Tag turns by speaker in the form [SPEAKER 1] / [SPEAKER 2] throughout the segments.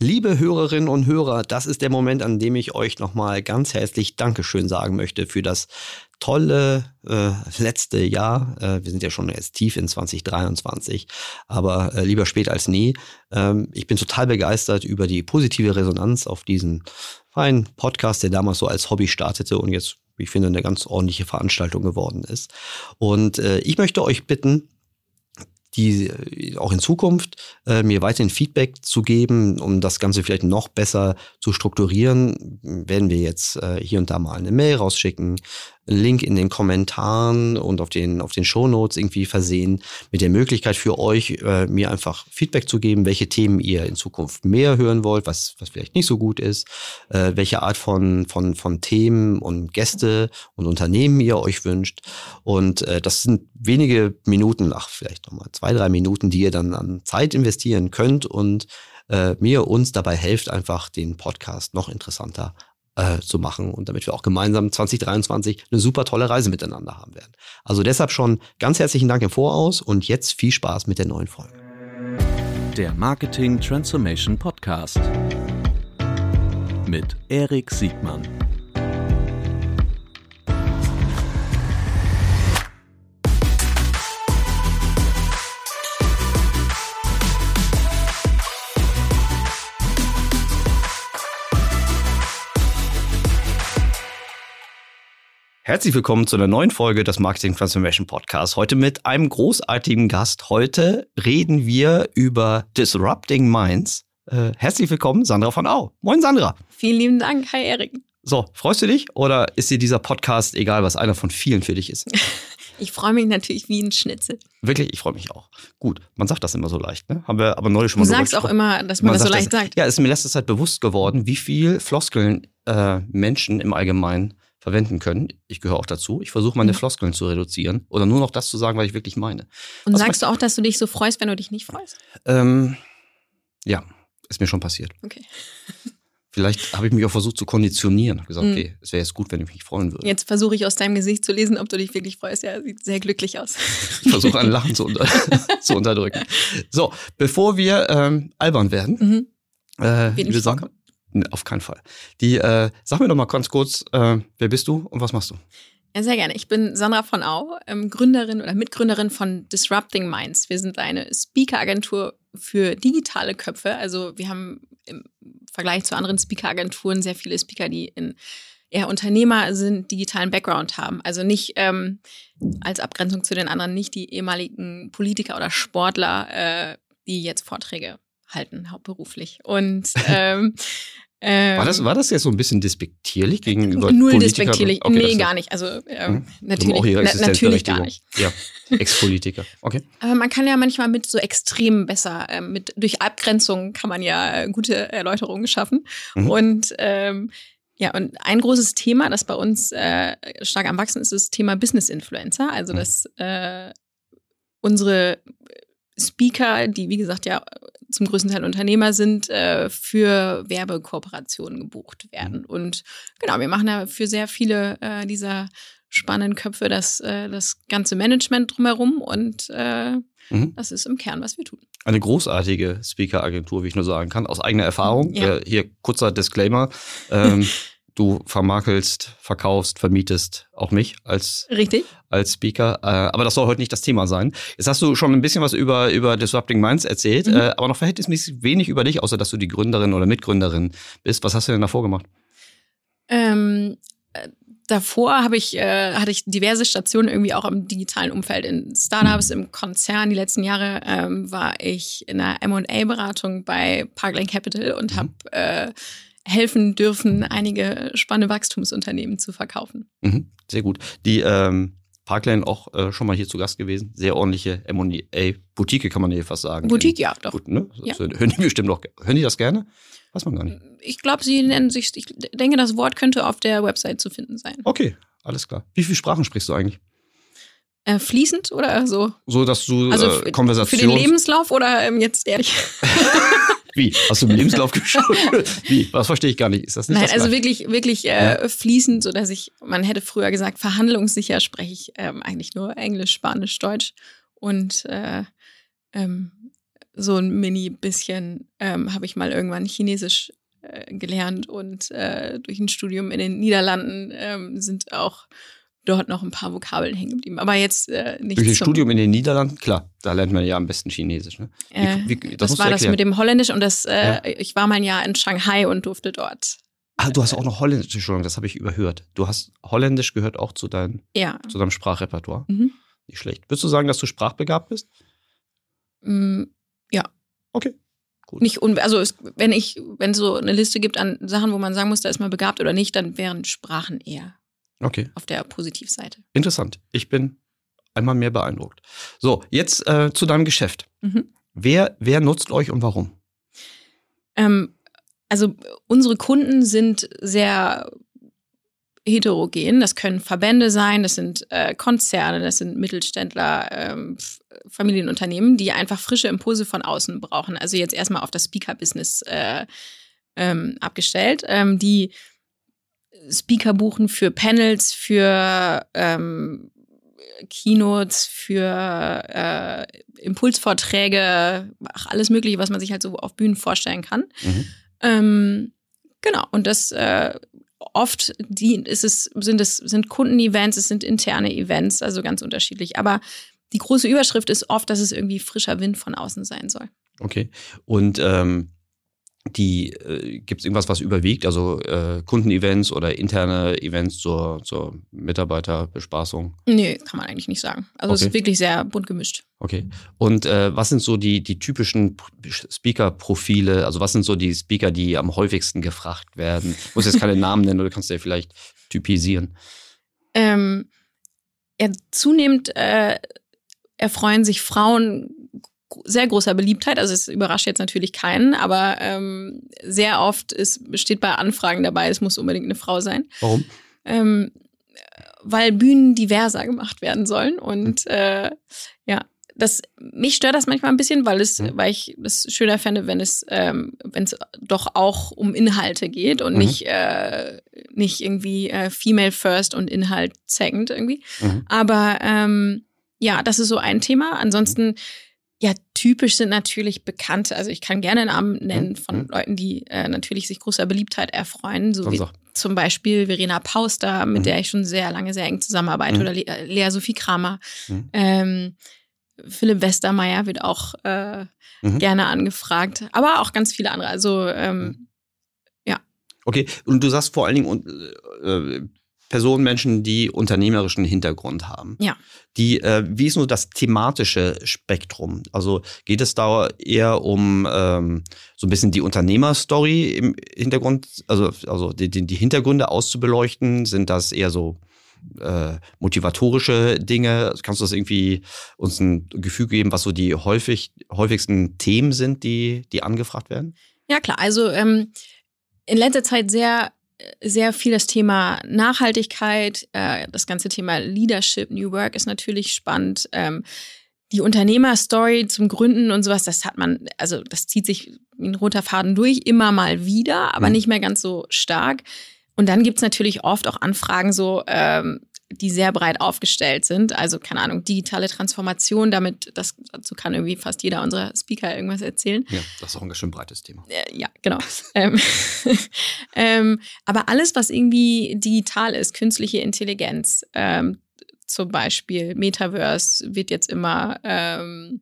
[SPEAKER 1] Liebe Hörerinnen und Hörer, das ist der Moment, an dem ich euch nochmal ganz herzlich Dankeschön sagen möchte für das tolle äh, letzte Jahr. Äh, wir sind ja schon jetzt tief in 2023, aber äh, lieber spät als nie. Ähm, ich bin total begeistert über die positive Resonanz auf diesen feinen Podcast, der damals so als Hobby startete und jetzt, ich finde, eine ganz ordentliche Veranstaltung geworden ist. Und äh, ich möchte euch bitten, die äh, auch in Zukunft äh, mir weiterhin Feedback zu geben, um das Ganze vielleicht noch besser zu strukturieren, werden wir jetzt äh, hier und da mal eine Mail rausschicken, Link in den Kommentaren und auf den, auf den Shownotes irgendwie versehen mit der Möglichkeit für euch, äh, mir einfach Feedback zu geben, welche Themen ihr in Zukunft mehr hören wollt, was, was vielleicht nicht so gut ist, äh, welche Art von, von, von Themen und Gäste und Unternehmen ihr euch wünscht. Und äh, das sind wenige Minuten, ach, vielleicht nochmal zwei, drei Minuten, die ihr dann an Zeit investieren könnt und äh, mir uns dabei helft, einfach den Podcast noch interessanter äh, zu machen und damit wir auch gemeinsam 2023 eine super tolle Reise miteinander haben werden. Also deshalb schon ganz herzlichen Dank im Voraus und jetzt viel Spaß mit der neuen Folge.
[SPEAKER 2] Der Marketing Transformation Podcast mit Erik Siegmann.
[SPEAKER 1] Herzlich willkommen zu einer neuen Folge des Marketing Transformation Podcasts. Heute mit einem großartigen Gast. Heute reden wir über Disrupting Minds. Äh, herzlich willkommen, Sandra von Au. Moin, Sandra.
[SPEAKER 3] Vielen lieben Dank. Hi, Erik.
[SPEAKER 1] So, freust du dich oder ist dir dieser Podcast egal, was einer von vielen für dich ist?
[SPEAKER 3] Ich freue mich natürlich wie ein Schnitzel.
[SPEAKER 1] Wirklich, ich freue mich auch. Gut, man sagt das immer so leicht, ne? Haben wir aber neulich schon mal
[SPEAKER 3] Du sagst auch immer, dass man, man das so leicht sagt.
[SPEAKER 1] Ja, es ist mir letzte Zeit bewusst geworden, wie viel Floskeln äh, Menschen im Allgemeinen verwenden können. Ich gehöre auch dazu. Ich versuche meine mhm. Floskeln zu reduzieren oder nur noch das zu sagen, was ich wirklich meine.
[SPEAKER 3] Und was sagst du auch, dass du dich so freust, wenn du dich nicht freust?
[SPEAKER 1] Ähm, ja, ist mir schon passiert.
[SPEAKER 3] Okay.
[SPEAKER 1] Vielleicht habe ich mich auch versucht zu konditionieren. Ich gesagt, mhm. okay, es wäre jetzt gut, wenn ich mich freuen würde.
[SPEAKER 3] Jetzt versuche ich aus deinem Gesicht zu lesen, ob du dich wirklich freust. Ja, sieht sehr glücklich aus.
[SPEAKER 1] Ich versuche ein Lachen zu, unter zu, unterdrücken. So, bevor wir ähm, albern werden, mhm. äh, wir sagen, auf keinen Fall. Die, äh, sag mir doch mal ganz kurz, äh, wer bist du und was machst du?
[SPEAKER 3] Ja, sehr gerne. Ich bin Sandra von Au, ähm, Gründerin oder Mitgründerin von Disrupting Minds. Wir sind eine Speaker-Agentur für digitale Köpfe. Also wir haben im Vergleich zu anderen Speaker-Agenturen sehr viele Speaker, die in eher Unternehmer sind, digitalen Background haben. Also nicht ähm, als Abgrenzung zu den anderen, nicht die ehemaligen Politiker oder Sportler, äh, die jetzt Vorträge halten, hauptberuflich. Und ähm,
[SPEAKER 1] war, das, war das jetzt so ein bisschen despektierlich gegenüber
[SPEAKER 3] Null
[SPEAKER 1] Politiker?
[SPEAKER 3] despektierlich. Okay, nee, gar nicht. Also ähm, hm? natürlich, na, natürlich gar nicht.
[SPEAKER 1] Ja, Ex-Politiker. Okay.
[SPEAKER 3] Aber man kann ja manchmal mit so Extremen besser, ähm, mit, durch Abgrenzung kann man ja gute Erläuterungen schaffen. Mhm. Und ähm, ja, und ein großes Thema, das bei uns äh, stark am Wachsen ist, ist das Thema Business Influencer. Also, mhm. dass äh, unsere Speaker, die wie gesagt ja zum größten Teil Unternehmer sind, äh, für Werbekooperationen gebucht werden. Mhm. Und genau, wir machen da für sehr viele äh, dieser spannenden Köpfe das, äh, das ganze Management drumherum und äh, mhm. das ist im Kern, was wir tun.
[SPEAKER 1] Eine großartige Speaker-Agentur, wie ich nur sagen kann, aus eigener Erfahrung. Ja. Äh, hier kurzer Disclaimer. Ähm, du vermakelst, verkaufst, vermietest auch mich als,
[SPEAKER 3] Richtig.
[SPEAKER 1] als Speaker. Äh, aber das soll heute nicht das Thema sein. Jetzt hast du schon ein bisschen was über, über Disrupting Minds erzählt, mhm. äh, aber noch verhältnismäßig wenig über dich, außer dass du die Gründerin oder Mitgründerin bist. Was hast du denn davor gemacht?
[SPEAKER 3] Ähm, äh, davor habe ich, äh, hatte ich diverse Stationen irgendwie auch im digitalen Umfeld. In Startups, im Konzern. Die letzten Jahre ähm, war ich in einer M&A-Beratung bei Parkland Capital und mhm. habe äh, helfen dürfen, einige spannende Wachstumsunternehmen zu verkaufen.
[SPEAKER 1] Mhm, sehr gut. Die ähm, Parkland auch äh, schon mal hier zu Gast gewesen. Sehr ordentliche M&A Boutique kann man hier fast sagen.
[SPEAKER 3] Boutique, ja, doch.
[SPEAKER 1] Gut, ne? ja. Hören die bestimmt noch. Hören die das gerne? Weiß man gar nicht.
[SPEAKER 3] Ich glaube, sie nennen sich, ich denke, das Wort könnte auf der Website zu finden sein.
[SPEAKER 1] Okay, alles klar. Wie viele Sprachen sprichst du eigentlich?
[SPEAKER 3] Äh, fließend oder so?
[SPEAKER 1] So, dass du also äh, Konversation.
[SPEAKER 3] Für den Lebenslauf oder ähm, jetzt ehrlich?
[SPEAKER 1] Wie? Hast du im Lebenslauf geschaut? Wie? Was verstehe ich gar nicht. Ist das nicht
[SPEAKER 3] Nein,
[SPEAKER 1] das
[SPEAKER 3] also wirklich, wirklich äh, ja. fließend, so dass ich, man hätte früher gesagt, verhandlungssicher spreche ich ähm, eigentlich nur Englisch, Spanisch, Deutsch und äh, ähm, so ein mini bisschen ähm, habe ich mal irgendwann Chinesisch äh, gelernt und äh, durch ein Studium in den Niederlanden ähm, sind auch dort noch ein paar Vokabeln hängen geblieben. Aber jetzt äh, nicht.
[SPEAKER 1] Durch ein Studium in den Niederlanden, klar, da lernt man ja am besten Chinesisch. Ne?
[SPEAKER 3] Wie, äh, wie, das, das war das mit dem Holländisch und das, äh, ja. ich war mal ein Jahr in Shanghai und durfte dort.
[SPEAKER 1] Ah, du hast auch noch Holländisch, Entschuldigung, das habe ich überhört. Du hast Holländisch gehört auch zu, dein,
[SPEAKER 3] ja.
[SPEAKER 1] zu deinem Sprachrepertoire. Mhm. Nicht schlecht. Würdest du sagen, dass du sprachbegabt bist?
[SPEAKER 3] Mm, ja.
[SPEAKER 1] Okay.
[SPEAKER 3] Gut. Nicht also es, wenn ich, wenn es so eine Liste gibt an Sachen, wo man sagen muss, da ist man begabt oder nicht, dann wären Sprachen eher
[SPEAKER 1] okay.
[SPEAKER 3] auf der Positivseite.
[SPEAKER 1] Interessant. Ich bin einmal mehr beeindruckt. So, jetzt äh, zu deinem Geschäft. Mhm. Wer, wer nutzt euch und warum?
[SPEAKER 3] Ähm, also unsere Kunden sind sehr heterogen. Das können Verbände sein, das sind äh, Konzerne, das sind Mittelständler, ähm, Familienunternehmen, die einfach frische Impulse von außen brauchen. Also jetzt erstmal auf das Speaker-Business äh, ähm, abgestellt, ähm, die Speaker buchen für Panels, für ähm, Keynotes, für äh, Impulsvorträge, ach, alles Mögliche, was man sich halt so auf Bühnen vorstellen kann. Mhm. Ähm, genau, und das äh, oft die, ist es, sind es sind Kundenevents, es sind interne Events, also ganz unterschiedlich. Aber die große Überschrift ist oft, dass es irgendwie frischer Wind von außen sein soll.
[SPEAKER 1] Okay. Und ähm, die äh, gibt es irgendwas, was überwiegt, also äh, Kundenevents oder interne Events zur, zur Mitarbeiterbespaßung?
[SPEAKER 3] Nee, kann man eigentlich nicht sagen. Also okay. es ist wirklich sehr bunt gemischt.
[SPEAKER 1] Okay. Und äh, was sind so die, die typischen Speaker-Profile? Also was sind so die Speaker, die am häufigsten gefragt werden? Ich muss jetzt keine Namen nennen oder kannst du ja vielleicht typisieren?
[SPEAKER 3] Ähm, ja, zunehmend äh, erfreuen sich Frauen sehr großer Beliebtheit. Also es überrascht jetzt natürlich keinen, aber ähm, sehr oft ist, steht bei Anfragen dabei, es muss unbedingt eine Frau sein.
[SPEAKER 1] Warum?
[SPEAKER 3] Ähm, weil Bühnen diverser gemacht werden sollen. Und hm. äh, ja, das, mich stört das manchmal ein bisschen, weil es, mhm. weil ich es schöner fände, wenn es, ähm, wenn es doch auch um Inhalte geht und mhm. nicht, äh, nicht irgendwie äh, Female First und Inhalt second irgendwie. Mhm. Aber ähm, ja, das ist so ein Thema. Ansonsten ja, typisch sind natürlich Bekannte. Also ich kann gerne Namen nennen von mhm. Leuten, die äh, natürlich sich großer Beliebtheit erfreuen, so wie zum Beispiel Verena Pauster, mit mhm. der ich schon sehr lange sehr eng zusammenarbeite, mhm. oder Le äh, Lea Sophie Kramer. Mhm. Ähm, Philipp Westermeier wird auch äh, mhm. gerne angefragt, aber auch ganz viele andere. Also ähm, mhm. ja.
[SPEAKER 1] Okay, und du sagst vor allen Dingen, äh, Personen, Menschen, die unternehmerischen Hintergrund haben.
[SPEAKER 3] Ja.
[SPEAKER 1] Die, äh, wie ist nur das thematische Spektrum? Also geht es da eher um ähm, so ein bisschen die Unternehmerstory im Hintergrund, also, also die, die Hintergründe auszubeleuchten? Sind das eher so äh, motivatorische Dinge? Kannst du das irgendwie uns ein Gefühl geben, was so die häufig, häufigsten Themen sind, die, die angefragt werden?
[SPEAKER 3] Ja, klar. Also ähm, in letzter Zeit sehr sehr viel das Thema Nachhaltigkeit, äh, das ganze Thema Leadership, New Work ist natürlich spannend. Ähm, die Unternehmerstory zum Gründen und sowas, das hat man, also das zieht sich wie ein roter Faden durch, immer mal wieder, aber mhm. nicht mehr ganz so stark. Und dann gibt's natürlich oft auch Anfragen so, ähm, die sehr breit aufgestellt sind. Also, keine Ahnung, digitale Transformation, damit, das, dazu kann irgendwie fast jeder unserer Speaker irgendwas erzählen.
[SPEAKER 1] Ja, das ist auch ein ganz schön breites Thema.
[SPEAKER 3] Äh, ja, genau. ähm, ähm, aber alles, was irgendwie digital ist, künstliche Intelligenz, ähm, zum Beispiel Metaverse wird jetzt immer, ähm,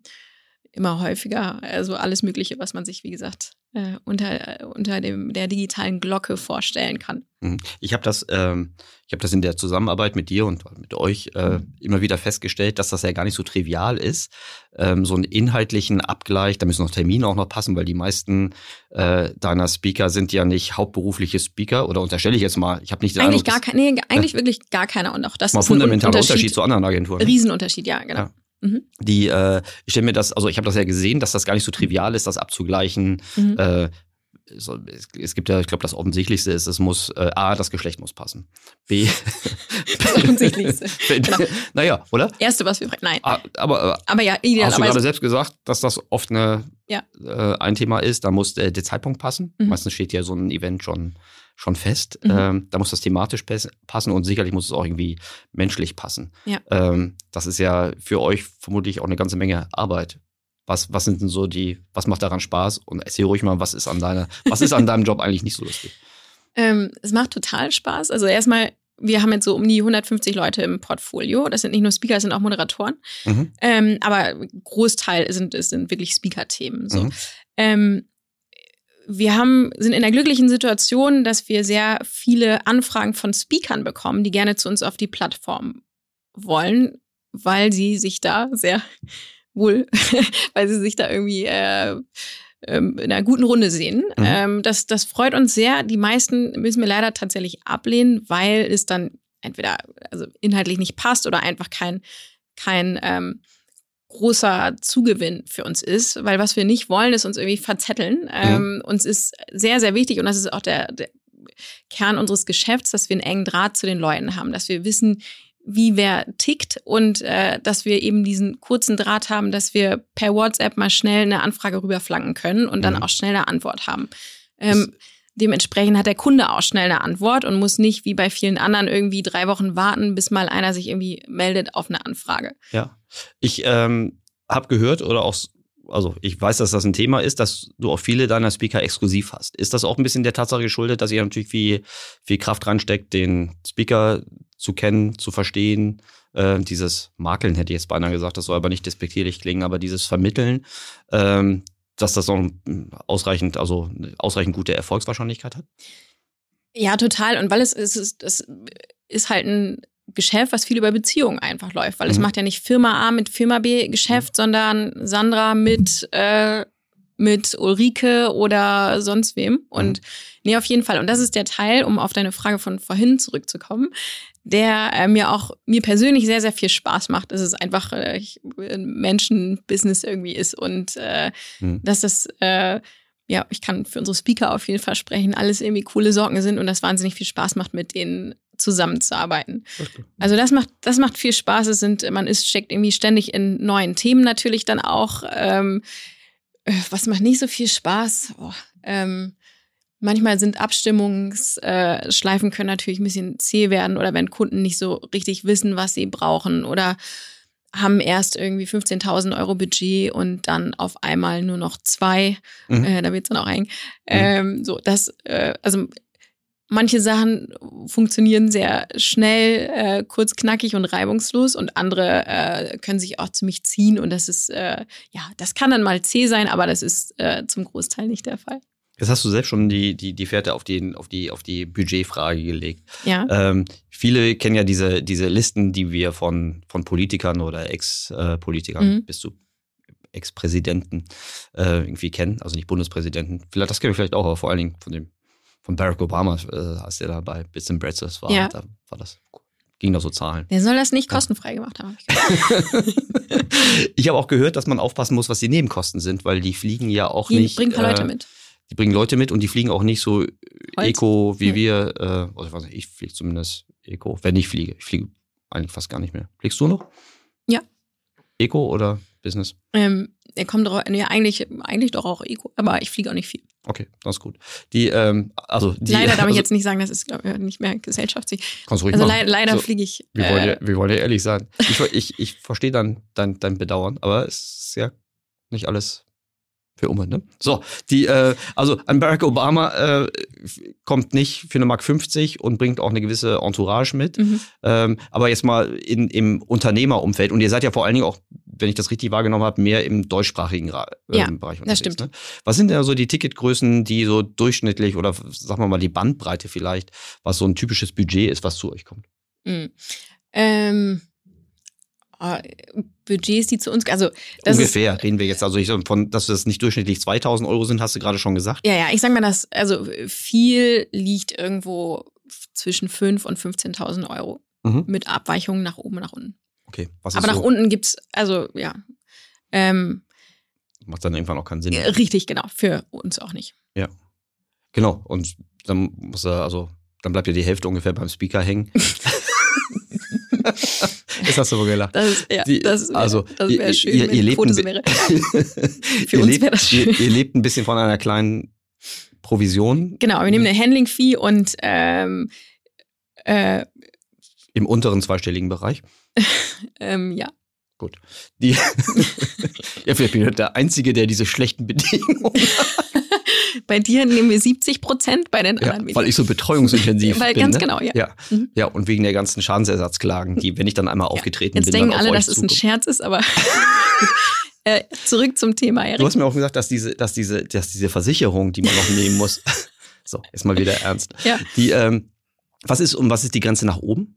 [SPEAKER 3] immer häufiger. Also alles Mögliche, was man sich, wie gesagt, äh, unter, äh, unter dem, der digitalen Glocke vorstellen kann.
[SPEAKER 1] Mhm. Ich habe das, ähm, ich habe das in der Zusammenarbeit mit dir und mit euch äh, mhm. immer wieder festgestellt, dass das ja gar nicht so trivial ist. Ähm, so einen inhaltlichen Abgleich, da müssen noch Termine auch noch passen, weil die meisten äh, deiner Speaker sind ja nicht hauptberufliche Speaker oder unterstelle ich jetzt mal. Ich habe nicht
[SPEAKER 3] den eigentlich Eindruck, gar kein, nee, eigentlich wirklich gar keiner und auch das
[SPEAKER 1] mal ist ein fundamentaler Unterschied, Unterschied zu anderen Agenturen.
[SPEAKER 3] Ne? Riesenunterschied, ja, genau. Ja.
[SPEAKER 1] Mhm. Die, äh, ich stelle mir das, also ich habe das ja gesehen, dass das gar nicht so trivial ist, das abzugleichen. Mhm. Äh, so, es, es, gibt ja, ich glaube, das Offensichtlichste ist, es muss, äh, A, das Geschlecht muss passen. B.
[SPEAKER 3] das Offensichtlichste. genau.
[SPEAKER 1] Naja, oder?
[SPEAKER 3] Erste, was wir nein.
[SPEAKER 1] Ah, aber,
[SPEAKER 3] äh, aber ja,
[SPEAKER 1] Hast du gerade selbst gesagt, dass das oft eine, ja. äh, ein Thema ist, da muss der, der Zeitpunkt passen. Mhm. Meistens steht ja so ein Event schon schon fest. Mhm. Ähm, da muss das thematisch passen und sicherlich muss es auch irgendwie menschlich passen.
[SPEAKER 3] Ja.
[SPEAKER 1] Ähm, das ist ja für euch vermutlich auch eine ganze Menge Arbeit. Was, was sind denn so die, was macht daran Spaß? Und erzähl ruhig mal, was ist an deiner, was ist an deinem Job eigentlich nicht so lustig?
[SPEAKER 3] Ähm, es macht total Spaß. Also erstmal, wir haben jetzt so um die 150 Leute im Portfolio. Das sind nicht nur Speaker, das sind auch Moderatoren. Mhm. Ähm, aber Großteil sind, sind wirklich Speaker-Themen. So. Mhm. Ähm, wir haben, sind in der glücklichen Situation, dass wir sehr viele Anfragen von Speakern bekommen, die gerne zu uns auf die Plattform wollen, weil sie sich da sehr wohl, weil sie sich da irgendwie äh, ähm, in einer guten Runde sehen. Mhm. Ähm, das, das freut uns sehr. Die meisten müssen wir leider tatsächlich ablehnen, weil es dann entweder also inhaltlich nicht passt oder einfach kein, kein ähm, großer Zugewinn für uns ist, weil was wir nicht wollen, ist uns irgendwie verzetteln. Mhm. Ähm, uns ist sehr, sehr wichtig und das ist auch der, der Kern unseres Geschäfts, dass wir einen engen Draht zu den Leuten haben, dass wir wissen, wie wer tickt und äh, dass wir eben diesen kurzen Draht haben, dass wir per WhatsApp mal schnell eine Anfrage rüberflanken können und dann mhm. auch schnell eine Antwort haben. Ähm, dementsprechend hat der Kunde auch schnell eine Antwort und muss nicht wie bei vielen anderen irgendwie drei Wochen warten, bis mal einer sich irgendwie meldet auf eine Anfrage.
[SPEAKER 1] Ja, ich ähm, habe gehört oder auch also ich weiß, dass das ein Thema ist, dass du auch viele deiner Speaker exklusiv hast. Ist das auch ein bisschen der Tatsache geschuldet, dass ihr natürlich viel, viel Kraft reinsteckt, den Speaker zu kennen, zu verstehen. Äh, dieses Makeln hätte ich jetzt beinahe gesagt, das soll aber nicht despektierlich klingen, aber dieses Vermitteln, ähm, dass das auch ausreichend, also ausreichend gute Erfolgswahrscheinlichkeit hat?
[SPEAKER 3] Ja, total. Und weil es, ist, es ist halt ein Geschäft, was viel über Beziehungen einfach läuft, weil mhm. es macht ja nicht Firma A mit Firma B Geschäft, mhm. sondern Sandra mit äh, mit Ulrike oder sonst wem. Und mhm. nee, auf jeden Fall. Und das ist der Teil, um auf deine Frage von vorhin zurückzukommen der äh, mir auch mir persönlich sehr, sehr viel Spaß macht. dass es einfach äh, Menschen-Business irgendwie ist und äh, mhm. dass das, äh, ja, ich kann für unsere Speaker auf jeden Fall sprechen, alles irgendwie coole Sorgen sind und das wahnsinnig viel Spaß macht, mit denen zusammenzuarbeiten. Okay. Also das macht, das macht viel Spaß. Es sind, man ist, steckt irgendwie ständig in neuen Themen natürlich dann auch. Ähm, äh, was macht nicht so viel Spaß? Oh, ähm, Manchmal sind Abstimmungsschleifen äh, können natürlich ein bisschen zäh werden oder wenn Kunden nicht so richtig wissen, was sie brauchen oder haben erst irgendwie 15.000 Euro Budget und dann auf einmal nur noch zwei. Mhm. Äh, da wird's dann auch eng. Mhm. Ähm, so, das, äh, also manche Sachen funktionieren sehr schnell, äh, kurz, knackig und reibungslos und andere äh, können sich auch ziemlich ziehen und das ist, äh, ja, das kann dann mal zäh sein, aber das ist äh, zum Großteil nicht der Fall.
[SPEAKER 1] Jetzt hast du selbst schon die, die, die Fährte auf die, auf die, auf die Budgetfrage gelegt.
[SPEAKER 3] Ja.
[SPEAKER 1] Ähm, viele kennen ja diese, diese Listen, die wir von, von Politikern oder Ex-Politikern mhm. bis zu Ex-Präsidenten äh, irgendwie kennen, also nicht Bundespräsidenten. Vielleicht, das kennen wir vielleicht auch, aber vor allen Dingen von dem, von Barack Obama, äh, als der da bei Bits and Bretzels war, ja. da war das ging da so Zahlen.
[SPEAKER 3] Der soll das nicht kostenfrei ja. gemacht haben.
[SPEAKER 1] ich habe auch gehört, dass man aufpassen muss, was die Nebenkosten sind, weil die fliegen ja auch die nicht.
[SPEAKER 3] Bringen ein paar Leute äh, mit
[SPEAKER 1] die bringen Leute mit und die fliegen auch nicht so Holz? Eco wie ja. wir. Äh, also ich weiß nicht, ich fliege zumindest Eco, wenn ich fliege. Ich fliege eigentlich fast gar nicht mehr. Fliegst du noch?
[SPEAKER 3] Ja.
[SPEAKER 1] Eco oder Business?
[SPEAKER 3] Ähm, er kommt doch, nee, eigentlich, eigentlich doch auch Eco, aber ich fliege auch nicht viel.
[SPEAKER 1] Okay, das ist gut. Die, ähm, also die,
[SPEAKER 3] leider darf
[SPEAKER 1] also,
[SPEAKER 3] ich jetzt nicht sagen, das ist glaube ich nicht mehr gesellschaftlich.
[SPEAKER 1] Kannst du ruhig
[SPEAKER 3] also
[SPEAKER 1] le
[SPEAKER 3] leider so, fliege ich.
[SPEAKER 1] Wir, äh, wollen ja, wir wollen ja ehrlich sein. Ich, ich, ich verstehe dann dein, dein Bedauern, aber es ist ja nicht alles für Umwelt, ne? So, die, äh, also ein Barack Obama äh, kommt nicht für eine Mark 50 und bringt auch eine gewisse Entourage mit. Mhm. Ähm, aber jetzt mal in, im Unternehmerumfeld, und ihr seid ja vor allen Dingen auch, wenn ich das richtig wahrgenommen habe, mehr im deutschsprachigen äh,
[SPEAKER 3] ja,
[SPEAKER 1] Bereich
[SPEAKER 3] unterwegs. Das stimmt.
[SPEAKER 1] Ne? Was sind denn so die Ticketgrößen, die so durchschnittlich oder sagen wir mal die Bandbreite vielleicht, was so ein typisches Budget ist, was zu euch kommt?
[SPEAKER 3] Mhm. Ähm Budgets, die zu uns, also
[SPEAKER 1] ungefähr
[SPEAKER 3] ist,
[SPEAKER 1] reden wir jetzt. Also ich von, dass das nicht durchschnittlich 2000 Euro sind, hast du gerade schon gesagt.
[SPEAKER 3] Ja, ja, ich sag mal, dass also viel liegt irgendwo zwischen 5 und 15.000 Euro mhm. mit Abweichungen nach oben und nach unten.
[SPEAKER 1] Okay,
[SPEAKER 3] was ist Aber nach so? unten gibt's also ja. Ähm,
[SPEAKER 1] Macht dann irgendwann auch keinen Sinn.
[SPEAKER 3] Richtig, genau. Für uns auch nicht.
[SPEAKER 1] Ja, genau. Und dann muss er also dann bleibt ja die Hälfte ungefähr beim Speaker hängen. Jetzt hast du wohl gelacht.
[SPEAKER 3] Das, ist, ja,
[SPEAKER 1] die,
[SPEAKER 3] das
[SPEAKER 1] wär, also,
[SPEAKER 3] das wäre schön,
[SPEAKER 1] ihr, ihr, lebt
[SPEAKER 3] so.
[SPEAKER 1] Für uns wäre das schön. Ihr, ihr, lebt ein bisschen von einer kleinen Provision.
[SPEAKER 3] Genau, wir nehmen eine Handling-Fee und ähm, äh,
[SPEAKER 1] im unteren zweistelligen Bereich.
[SPEAKER 3] ähm, ja.
[SPEAKER 1] Gut. Die ja, vielleicht bin ich der Einzige, der diese schlechten Bedingungen
[SPEAKER 3] Bei dir nehmen wir 70 Prozent, bei den
[SPEAKER 1] ja,
[SPEAKER 3] anderen
[SPEAKER 1] Weil ich so betreuungsintensiv
[SPEAKER 3] Weil
[SPEAKER 1] bin.
[SPEAKER 3] ganz
[SPEAKER 1] ne?
[SPEAKER 3] genau, ja.
[SPEAKER 1] Ja.
[SPEAKER 3] Mhm.
[SPEAKER 1] ja, und wegen der ganzen Schadensersatzklagen, die, wenn ich dann einmal aufgetreten
[SPEAKER 3] Jetzt
[SPEAKER 1] bin,
[SPEAKER 3] denken
[SPEAKER 1] dann
[SPEAKER 3] alle, dass es ein. Scherz ist, aber äh, zurück zum Thema,
[SPEAKER 1] Du
[SPEAKER 3] Erik.
[SPEAKER 1] hast mir auch gesagt, dass diese, dass diese, dass diese Versicherung, die man noch nehmen muss. so, jetzt mal wieder ernst.
[SPEAKER 3] Ja.
[SPEAKER 1] Die, ähm, was ist, und was ist die Grenze nach oben?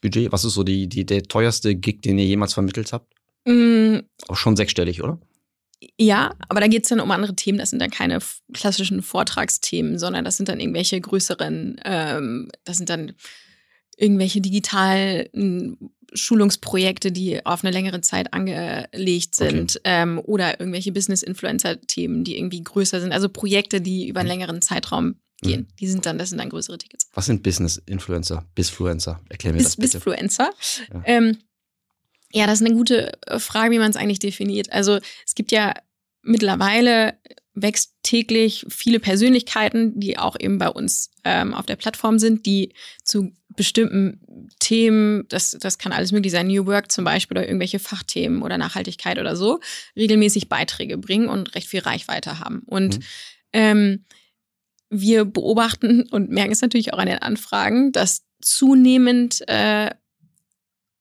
[SPEAKER 1] Budget? Was ist so die, die, der teuerste Gig, den ihr jemals vermittelt habt?
[SPEAKER 3] Mm,
[SPEAKER 1] Auch schon sechsstellig, oder?
[SPEAKER 3] Ja, aber da geht es dann um andere Themen. Das sind dann keine klassischen Vortragsthemen, sondern das sind dann irgendwelche größeren, ähm, das sind dann irgendwelche digitalen Schulungsprojekte, die auf eine längere Zeit angelegt sind ähm, oder irgendwelche Business-Influencer-Themen, die irgendwie größer sind. Also Projekte, die über einen längeren Zeitraum gehen. Die sind dann, das sind dann größere Tickets.
[SPEAKER 1] Was sind Business-Influencer? Bisfluencer? Erklär mir
[SPEAKER 3] Bis,
[SPEAKER 1] das bitte.
[SPEAKER 3] Bisfluencer.
[SPEAKER 1] Ja.
[SPEAKER 3] Ähm, ja, das ist eine gute äh, Frage, wie man es eigentlich definiert. Also es gibt ja mittlerweile wächst täglich viele Persönlichkeiten, die auch eben bei uns ähm, auf der Plattform sind, die zu bestimmten Themen, das, das kann alles möglich sein, New Work zum Beispiel oder irgendwelche Fachthemen oder Nachhaltigkeit oder so, regelmäßig Beiträge bringen und recht viel Reichweite haben. Und
[SPEAKER 1] Mhm.
[SPEAKER 3] ähm, wir beobachten und merken es natürlich auch an den Anfragen, dass zunehmend äh,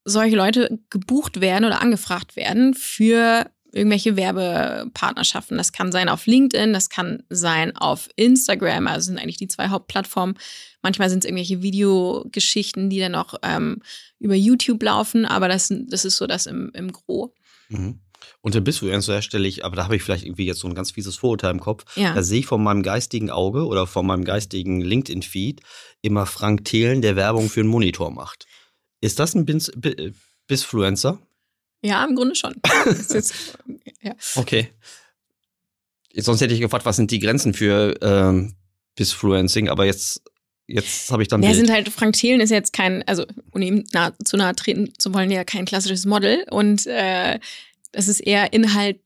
[SPEAKER 3] solche Leute gebucht werden oder angefragt werden für irgendwelche Werbepartnerschaften. Das kann sein auf LinkedIn, das kann sein auf Instagram, also sind eigentlich die zwei Hauptplattformen. Manchmal sind es irgendwelche Videogeschichten, die dann auch ähm, über YouTube laufen, aber das, das ist so das im, im Gro.
[SPEAKER 1] Mhm. Unter Bisfluencer stelle ich, aber da habe ich vielleicht irgendwie jetzt so ein ganz fieses Vorurteil im Kopf.
[SPEAKER 3] Ja.
[SPEAKER 1] Da sehe ich von meinem geistigen Auge oder von meinem geistigen LinkedIn-Feed immer Frank Thelen, der Werbung für einen Monitor macht. Ist das ein Bis, Bi- Bisfluencer?
[SPEAKER 3] Ja, im Grunde schon. Jetzt, ja.
[SPEAKER 1] Okay. Sonst hätte ich gefragt, was sind die Grenzen für ähm, Bisfluencing, aber jetzt, jetzt habe ich dann.
[SPEAKER 3] Ja, sind halt, Frank Thelen ist jetzt kein, also ohne ihm nah, zu nahe treten zu wollen, ja kein klassisches Model. Und äh, das ist eher Inhalt.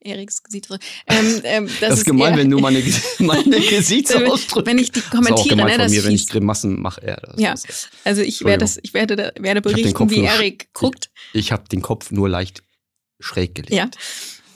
[SPEAKER 3] Eriks Gesicht. Ähm, ähm, das,
[SPEAKER 1] das ist gemein, wenn du meine, meine Gesichtsausdrücke.
[SPEAKER 3] Wenn ich die
[SPEAKER 1] das ist auch
[SPEAKER 3] kommentiere,
[SPEAKER 1] gemein
[SPEAKER 3] ne,
[SPEAKER 1] von mir, wenn ich. Grimassen mache. Ja,
[SPEAKER 3] Ja. Also ich werde das, ich werde, da- werde berichten, wie Erik guckt.
[SPEAKER 1] ich habe den Kopf nur leicht schräg gelegt.
[SPEAKER 3] Ja.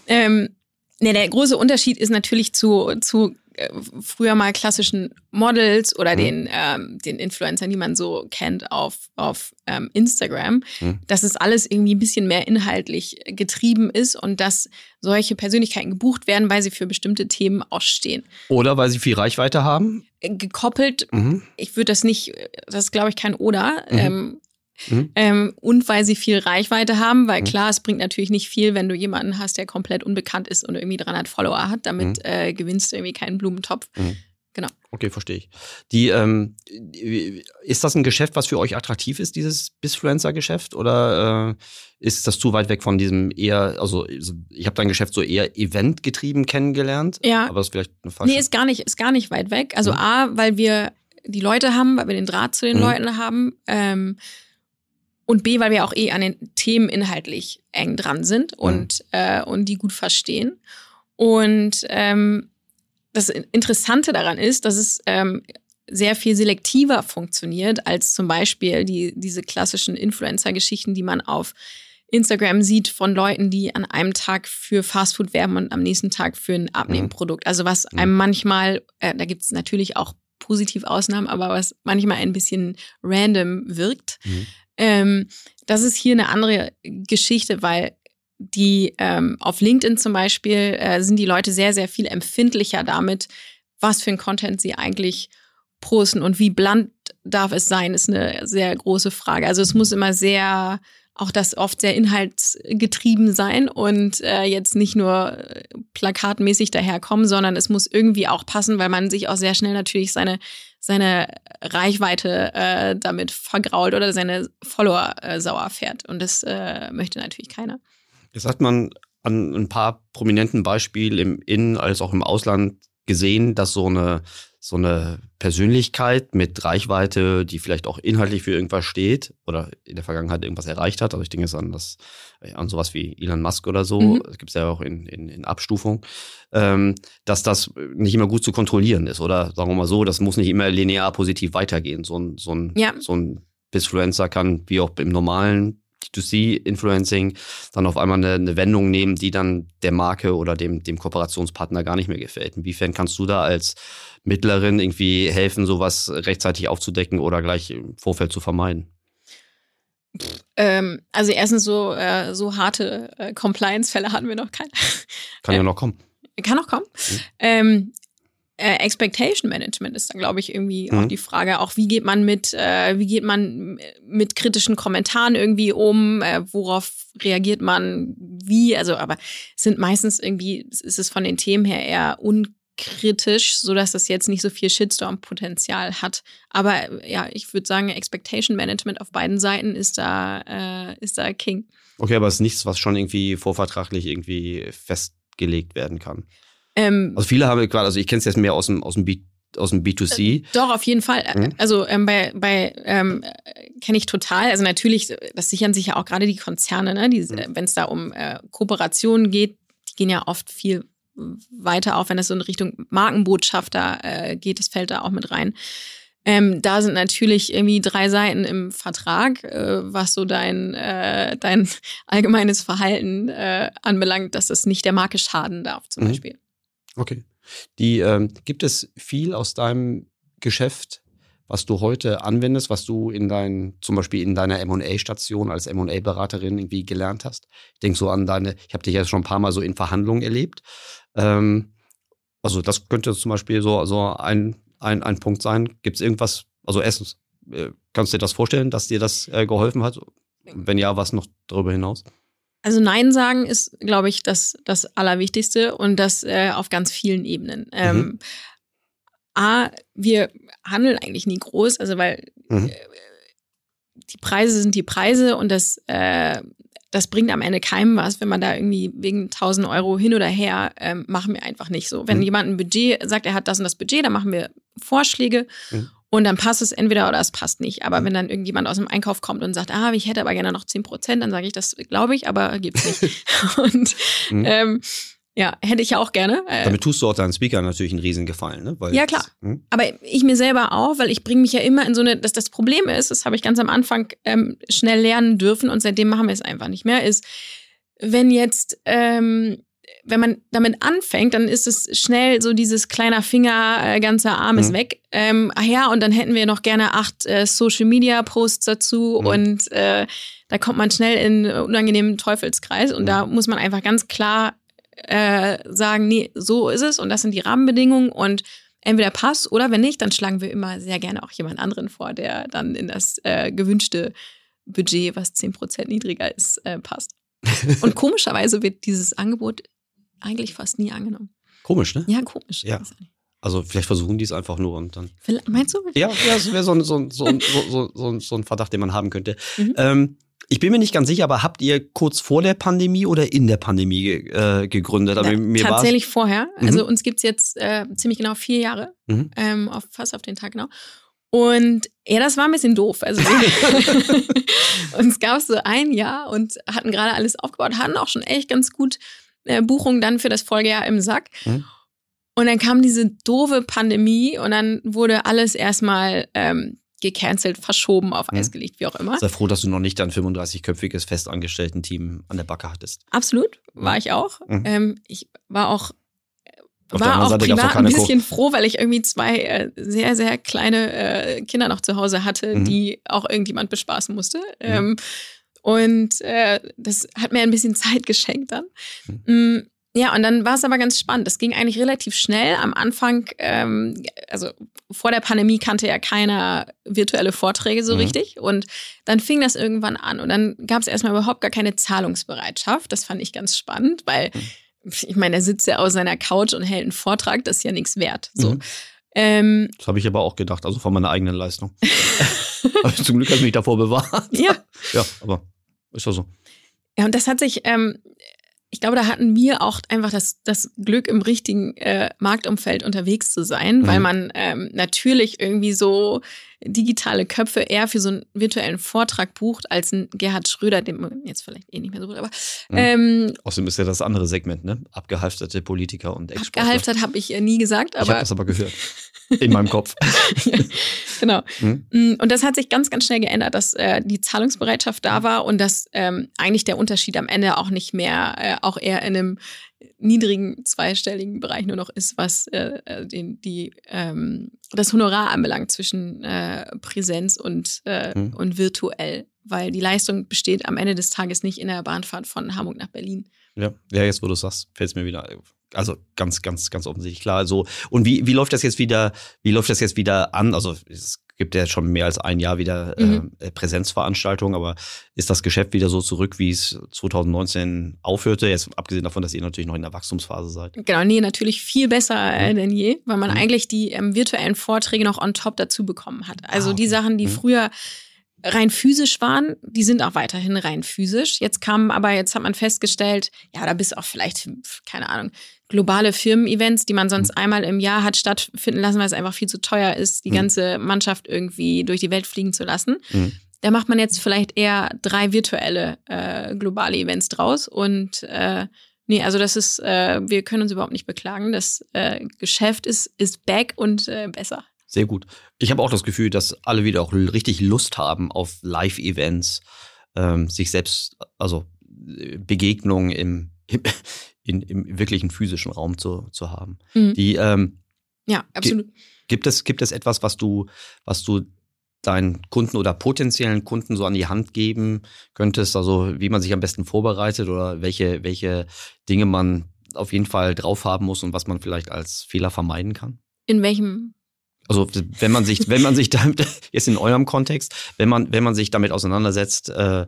[SPEAKER 3] Ähm, ne, der große Unterschied ist natürlich zu, zu äh, früher mal klassischen Models oder
[SPEAKER 1] Mhm.
[SPEAKER 3] den, ähm, den Influencern, die man so kennt auf, auf ähm, Instagram,
[SPEAKER 1] Mhm.
[SPEAKER 3] dass es alles irgendwie ein bisschen mehr inhaltlich getrieben ist und dass solche Persönlichkeiten gebucht werden, weil sie für bestimmte Themen auch stehen.
[SPEAKER 1] Oder weil sie viel Reichweite haben.
[SPEAKER 3] Äh, Gekoppelt,
[SPEAKER 1] Mhm.
[SPEAKER 3] ich würde das nicht, das ist glaube ich kein Oder.
[SPEAKER 1] Mhm.
[SPEAKER 3] Ähm,
[SPEAKER 1] Mhm.
[SPEAKER 3] ähm, und weil sie viel Reichweite haben, weil
[SPEAKER 1] Mhm.
[SPEAKER 3] klar, es bringt natürlich nicht viel, wenn du jemanden hast, der komplett unbekannt ist und irgendwie 300 Follower hat. Damit
[SPEAKER 1] Mhm.
[SPEAKER 3] äh, gewinnst du irgendwie keinen Blumentopf.
[SPEAKER 1] Okay, verstehe ich. Die, ähm, ist das ein Geschäft, was für euch attraktiv ist, dieses Bisfluencer-Geschäft? Oder äh, ist das zu weit weg von diesem eher, also ich habe dein Geschäft so eher eventgetrieben kennengelernt,
[SPEAKER 3] Ja,
[SPEAKER 1] aber das ist vielleicht eine falsche.
[SPEAKER 3] nee, ist gar nicht, ist gar nicht weit weg. Also
[SPEAKER 1] Mhm.
[SPEAKER 3] A, weil wir die Leute haben, weil wir den Draht zu den
[SPEAKER 1] Mhm.
[SPEAKER 3] Leuten haben. Ähm, und B, weil wir auch eh an den Themen inhaltlich eng dran sind
[SPEAKER 1] Mhm.
[SPEAKER 3] und, äh, und die gut verstehen. Und ähm, das Interessante daran ist, dass es ähm, sehr viel selektiver funktioniert als zum Beispiel die, diese klassischen Influencer-Geschichten, die man auf Instagram sieht von Leuten, die an einem Tag für Fastfood werben und am nächsten Tag für ein Abnehmprodukt. Also was
[SPEAKER 1] Mhm.
[SPEAKER 3] einem manchmal, äh, da gibt es natürlich auch positiv Ausnahmen, aber was manchmal ein bisschen random wirkt.
[SPEAKER 1] Mhm.
[SPEAKER 3] Ähm, das ist hier eine andere Geschichte, weil die ähm, auf LinkedIn zum Beispiel äh, sind die Leute sehr, sehr viel empfindlicher damit, was für ein Content sie eigentlich posten und wie blunt darf es sein, ist eine sehr große Frage. Also es muss immer sehr, auch das oft sehr inhaltsgetrieben sein und äh, jetzt nicht nur äh, plakatmäßig daherkommen, sondern es muss irgendwie auch passen, weil man sich auch sehr schnell natürlich seine seine Reichweite äh, damit vergrault oder seine Follower äh, sauer fährt. Und das äh, möchte natürlich keiner.
[SPEAKER 1] Jetzt hat man an ein paar prominenten Beispielen im In- als auch im Ausland gesehen, dass so eine, so eine Persönlichkeit mit Reichweite, die vielleicht auch inhaltlich für irgendwas steht oder in der Vergangenheit irgendwas erreicht hat, also ich denke jetzt an, das, an sowas wie Elon Musk oder so,
[SPEAKER 3] Mhm.
[SPEAKER 1] das gibt es ja auch in, in, in Abstufung, ähm, dass das nicht immer gut zu kontrollieren ist oder sagen wir mal so, das muss nicht immer linear positiv weitergehen. So ein, so ein,
[SPEAKER 3] Ja.
[SPEAKER 1] so ein Bisfluencer kann wie auch im normalen D2C-Influencing dann auf einmal eine, eine, Wendung nehmen, die dann der Marke oder dem, dem Kooperationspartner gar nicht mehr gefällt. Inwiefern kannst du da als Mittlerin irgendwie helfen, sowas rechtzeitig aufzudecken oder gleich im Vorfeld zu vermeiden?
[SPEAKER 3] Ähm, also erstens so, äh, so harte äh, Compliance-Fälle hatten wir noch keine.
[SPEAKER 1] Kann ja noch kommen.
[SPEAKER 3] Kann noch kommen. Mhm. Ähm, äh, Expectation Management ist dann, glaube ich, irgendwie mhm. auch die Frage. Auch wie geht man mit, äh, wie geht man mit kritischen Kommentaren irgendwie um? Äh, worauf reagiert man? Wie? Also, aber es sind meistens irgendwie, ist es von den Themen her eher unkritisch, so dass das jetzt nicht so viel Shitstorm-Potenzial hat. Aber äh, ja, ich würde sagen, Expectation Management auf beiden Seiten ist da, äh, ist da King.
[SPEAKER 1] Okay, aber es ist nichts, was schon irgendwie vorvertraglich irgendwie festgelegt werden kann.
[SPEAKER 3] Ähm,
[SPEAKER 1] also viele haben gerade, also ich kenne es jetzt mehr aus dem, aus dem B aus dem B2C?
[SPEAKER 3] Äh, doch, auf jeden Fall. Mhm. Also ähm, bei, bei ähm, kenne ich total. Also natürlich, das sichern sich ja auch gerade die Konzerne, ne? mhm. wenn es da um äh, Kooperationen geht, die gehen ja oft viel weiter auf, wenn es so in Richtung Markenbotschafter äh, geht, das fällt da auch mit rein. Ähm, da sind natürlich irgendwie drei Seiten im Vertrag, äh, was so dein, äh, dein allgemeines Verhalten äh, anbelangt, dass es nicht der Marke schaden darf, zum mhm. Beispiel.
[SPEAKER 1] Okay. Die, ähm, gibt es viel aus deinem Geschäft, was du heute anwendest, was du in dein, zum Beispiel in deiner M&A-Station als M&A-Beraterin irgendwie gelernt hast? Ich denke so an deine, ich habe dich ja schon ein paar Mal so in Verhandlungen erlebt. Ähm, also das könnte zum Beispiel so, so ein, ein, ein Punkt sein. Gibt es irgendwas, also erstens, äh, kannst du dir das vorstellen, dass dir das äh, geholfen hat? Wenn ja, was noch darüber hinaus?
[SPEAKER 3] Also Nein sagen ist, glaube ich, das, das Allerwichtigste und das äh, auf ganz vielen Ebenen. Ähm, mhm. A, wir handeln eigentlich nie groß, also weil mhm. äh, die Preise sind die Preise und das, äh, das bringt am Ende keinem was, wenn man da irgendwie wegen 1000 Euro hin oder her, ähm, machen wir einfach nicht so. Wenn mhm. jemand ein Budget sagt, er hat das und das Budget, dann machen wir Vorschläge mhm. Und dann passt es entweder oder es passt nicht. Aber mhm. wenn dann irgendjemand aus dem Einkauf kommt und sagt, ah, ich hätte aber gerne noch 10 Prozent, dann sage ich, das glaube ich, aber gibt's nicht. und mhm. ähm, ja, hätte ich ja auch gerne.
[SPEAKER 1] Äh, Damit tust du auch deinen Speaker natürlich einen Riesengefallen, ne?
[SPEAKER 3] Weil ja, klar. Das, hm? Aber ich mir selber auch, weil ich bringe mich ja immer in so eine, dass das Problem ist, das habe ich ganz am Anfang ähm, schnell lernen dürfen und seitdem machen wir es einfach nicht mehr, ist, wenn jetzt ähm, wenn man damit anfängt, dann ist es schnell so dieses kleiner Finger, äh, ganzer Arm mhm. ist weg. Ähm, ach ja, und dann hätten wir noch gerne acht äh, Social Media Posts dazu mhm. und äh, da kommt man schnell in unangenehmen Teufelskreis und mhm. da muss man einfach ganz klar äh, sagen, nee, so ist es und das sind die Rahmenbedingungen und entweder passt oder wenn nicht, dann schlagen wir immer sehr gerne auch jemand anderen vor, der dann in das äh, gewünschte Budget, was zehn Prozent niedriger ist, äh, passt. Und komischerweise wird dieses Angebot eigentlich fast nie angenommen.
[SPEAKER 1] Komisch, ne?
[SPEAKER 3] Ja, komisch.
[SPEAKER 1] Ja. Also vielleicht versuchen die es einfach nur und dann.
[SPEAKER 3] Meinst du?
[SPEAKER 1] Ja, ja das wäre so, so, so, so, so, ein Verdacht, den man haben könnte. Mhm. Ähm, ich bin mir nicht ganz sicher, aber habt ihr kurz vor der Pandemie oder in der Pandemie äh, gegründet?
[SPEAKER 3] Aber mir tatsächlich vorher. Mhm. Also uns gibt es jetzt äh, ziemlich genau vier Jahre, mhm. ähm, auf, fast auf den Tag genau. Und ja, das war ein bisschen doof. Also uns gab es so ein Jahr und hatten gerade alles aufgebaut, hatten auch schon echt ganz gut äh, Buchung dann für das Folgejahr im Sack. Mhm. Und dann kam diese doofe Pandemie und dann wurde alles erstmal ähm, gecancelt, verschoben, auf Eis mhm. gelegt, wie auch immer.
[SPEAKER 1] Sei froh, dass du noch nicht dein 35-köpfiges Festangestellten-Team an der Backe hattest.
[SPEAKER 3] Absolut, war ich auch. Mhm. Ähm, ich war auch auf war auch Seite privat ein bisschen Ko froh, weil ich irgendwie zwei äh, sehr, sehr kleine äh, Kinder noch zu Hause hatte, mhm. die auch irgendjemand bespaßen musste. Mhm. Ähm, und äh, das hat mir ein bisschen Zeit geschenkt dann. Mhm. Ja, und dann war es aber ganz spannend. Das ging eigentlich relativ schnell. Am Anfang, ähm, also vor der Pandemie kannte ja keiner virtuelle Vorträge so mhm. richtig. Und dann fing das irgendwann an. Und dann gab es erstmal überhaupt gar keine Zahlungsbereitschaft. Das fand ich ganz spannend, weil mhm. ich meine, er sitzt ja auf seiner Couch und hält einen Vortrag, das ist ja nichts wert. So. Mhm.
[SPEAKER 1] Ähm, das habe ich aber auch gedacht, also von meiner eigenen Leistung. aber zum Glück habe ich mich davor bewahrt.
[SPEAKER 3] Ja.
[SPEAKER 1] Ja, aber ist ja so.
[SPEAKER 3] Ja, und das hat sich, ähm, ich glaube, da hatten wir auch einfach das, das Glück, im richtigen äh, Marktumfeld unterwegs zu sein, mhm. weil man ähm, natürlich irgendwie so digitale Köpfe eher für so einen virtuellen Vortrag bucht, als ein Gerhard Schröder, den man jetzt vielleicht eh nicht mehr so gut, aber
[SPEAKER 1] mhm. ähm, Außerdem ist ja das andere Segment, ne? Abgehalfterte Politiker und
[SPEAKER 3] Exporter. Abgehalftert habe ich äh, nie gesagt, aber. Ich
[SPEAKER 1] habe das aber gehört. In meinem Kopf.
[SPEAKER 3] genau. Mhm. Und das hat sich ganz, ganz schnell geändert, dass äh, die Zahlungsbereitschaft da war und dass ähm, eigentlich der Unterschied am Ende auch nicht mehr, äh, auch eher in einem niedrigen zweistelligen Bereich nur noch ist, was äh, äh den, die, ähm, das Honorar anbelangt zwischen äh, Präsenz und, äh, mhm. und virtuell. Weil die Leistung besteht am Ende des Tages nicht in der Bahnfahrt von Hamburg nach Berlin.
[SPEAKER 1] Ja, ja jetzt wo du sagst, fällt es mir wieder also ganz, ganz, ganz offensichtlich klar. So und wie, wie läuft das jetzt wieder? Wie läuft das jetzt wieder an? Also es gibt ja schon mehr als ein Jahr wieder mhm. äh, Präsenzveranstaltungen, aber ist das Geschäft wieder so zurück, wie es 2019 aufhörte? Jetzt abgesehen davon, dass ihr natürlich noch in der Wachstumsphase seid.
[SPEAKER 3] Genau, nee, natürlich viel besser äh, mhm. denn je, weil man mhm. eigentlich die ähm, virtuellen Vorträge noch on top dazu bekommen hat. Also ah, okay. die Sachen, die mhm. früher rein physisch waren, die sind auch weiterhin rein physisch. Jetzt kam aber, jetzt hat man festgestellt, ja, da bist auch vielleicht, keine Ahnung, globale Firmen-Events, die man sonst mhm. einmal im Jahr hat stattfinden lassen, weil es einfach viel zu teuer ist, die mhm. ganze Mannschaft irgendwie durch die Welt fliegen zu lassen. Mhm. Da macht man jetzt vielleicht eher drei virtuelle äh, globale Events draus. Und äh, nee, also das ist, äh, wir können uns überhaupt nicht beklagen. Das äh, Geschäft ist, ist back und äh, besser.
[SPEAKER 1] Sehr gut. Ich habe auch das Gefühl, dass alle wieder auch richtig Lust haben auf Live-Events, ähm, sich selbst, also äh, Begegnungen im, im, in, im wirklichen physischen Raum zu, zu haben. Mhm. Die, ähm,
[SPEAKER 3] ja, absolut.
[SPEAKER 1] Gibt es, gibt es etwas, was du, was du deinen Kunden oder potenziellen Kunden so an die Hand geben könntest? Also wie man sich am besten vorbereitet oder welche, welche Dinge man auf jeden Fall drauf haben muss und was man vielleicht als Fehler vermeiden kann?
[SPEAKER 3] In welchem
[SPEAKER 1] also wenn man sich, wenn man sich damit, jetzt in eurem Kontext, wenn man, wenn man sich damit auseinandersetzt, äh,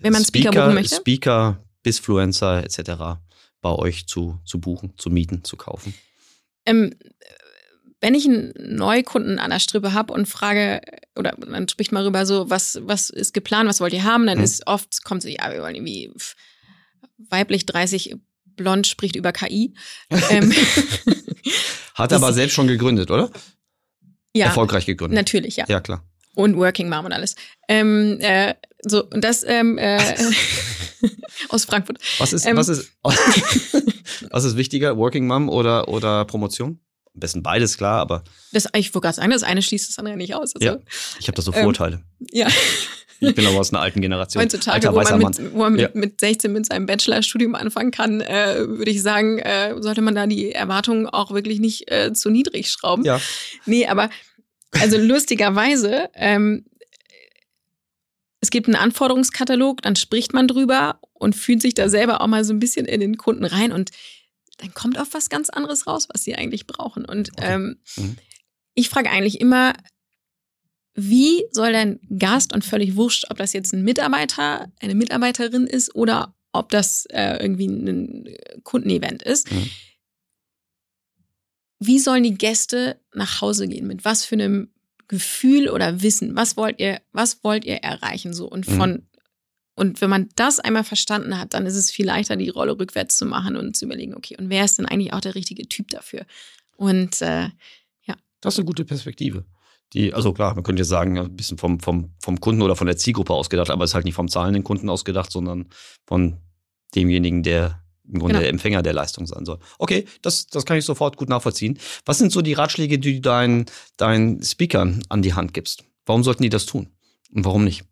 [SPEAKER 3] wenn man Speaker, Speaker, möchte?
[SPEAKER 1] Speaker Bisfluencer etc. bei euch zu, zu buchen, zu mieten, zu kaufen?
[SPEAKER 3] Ähm, wenn ich einen Neukunden an der Strippe habe und frage, oder man spricht mal rüber so, was, was ist geplant, was wollt ihr haben, dann hm. ist oft, kommt so, ja, wir wollen irgendwie weiblich 30 blond spricht über KI. ähm,
[SPEAKER 1] Hat aber selbst schon gegründet, oder? Ja, erfolgreich gegründet.
[SPEAKER 3] Natürlich, ja.
[SPEAKER 1] Ja, klar.
[SPEAKER 3] Und Working Mom und alles. Ähm, äh, so, und das ähm, äh, aus Frankfurt.
[SPEAKER 1] Was ist, ähm, was, ist, was ist wichtiger, Working Mom oder, oder Promotion? Am besten beides, klar, aber.
[SPEAKER 3] Das, ich wollte gerade sagen, das eine schließt das andere nicht aus.
[SPEAKER 1] Also, ja, ich habe da so ähm, Vorteile.
[SPEAKER 3] ja.
[SPEAKER 1] Ich bin aber aus einer alten Generation.
[SPEAKER 3] Heutzutage, Alter, wo man, mit, wo man ja. mit, 16 mit seinem Bachelorstudium anfangen kann, äh, würde ich sagen, äh, sollte man da die Erwartungen auch wirklich nicht äh, zu niedrig schrauben.
[SPEAKER 1] Ja.
[SPEAKER 3] Nee, aber also lustigerweise, ähm, es gibt einen Anforderungskatalog, dann spricht man drüber und fühlt sich da selber auch mal so ein bisschen in den Kunden rein und dann kommt auf was ganz anderes raus, was sie eigentlich brauchen. Und ähm, mhm. ich frage eigentlich immer, wie soll dein Gast und völlig wurscht, ob das jetzt ein Mitarbeiter, eine Mitarbeiterin ist oder ob das äh, irgendwie ein Kundenevent ist. Mhm. Wie sollen die Gäste nach Hause gehen? Mit was für einem Gefühl oder Wissen? Was wollt ihr, was wollt ihr erreichen? So und mhm. von mhm. und wenn man das einmal verstanden hat, dann ist es viel leichter, die Rolle rückwärts zu machen und zu überlegen, okay, und wer ist denn eigentlich auch der richtige Typ dafür? Und äh, ja.
[SPEAKER 1] Das ist eine gute Perspektive die, also klar, man könnte jetzt sagen, ein bisschen vom, vom, vom Kunden oder von der Zielgruppe ausgedacht, aber es ist halt nicht vom zahlenden Kunden ausgedacht, sondern von demjenigen, der im Grunde genau. der Empfänger der Leistung sein soll. Okay, das, das kann ich sofort gut nachvollziehen. Was sind so die Ratschläge, die du deinen, deinen Speakern an die Hand gibst? Warum sollten die das tun? Und warum nicht?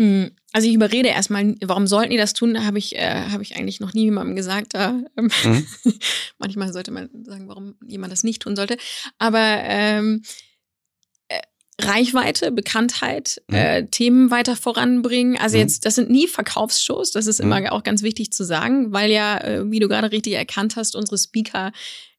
[SPEAKER 3] Hm, also ich überrede erstmal, warum sollten die das tun, habe ich, äh, hab ich eigentlich noch nie jemandem gesagt. Da, ähm, mhm. manchmal sollte man sagen, warum jemand das nicht tun sollte. Aber ähm, äh, Reichweite, Bekanntheit, mhm. äh, Themen weiter voranbringen. Also mhm. jetzt, das sind nie Verkaufsshows, das ist immer mhm. auch ganz wichtig zu sagen, weil ja, äh, wie du gerade richtig erkannt hast, unsere Speaker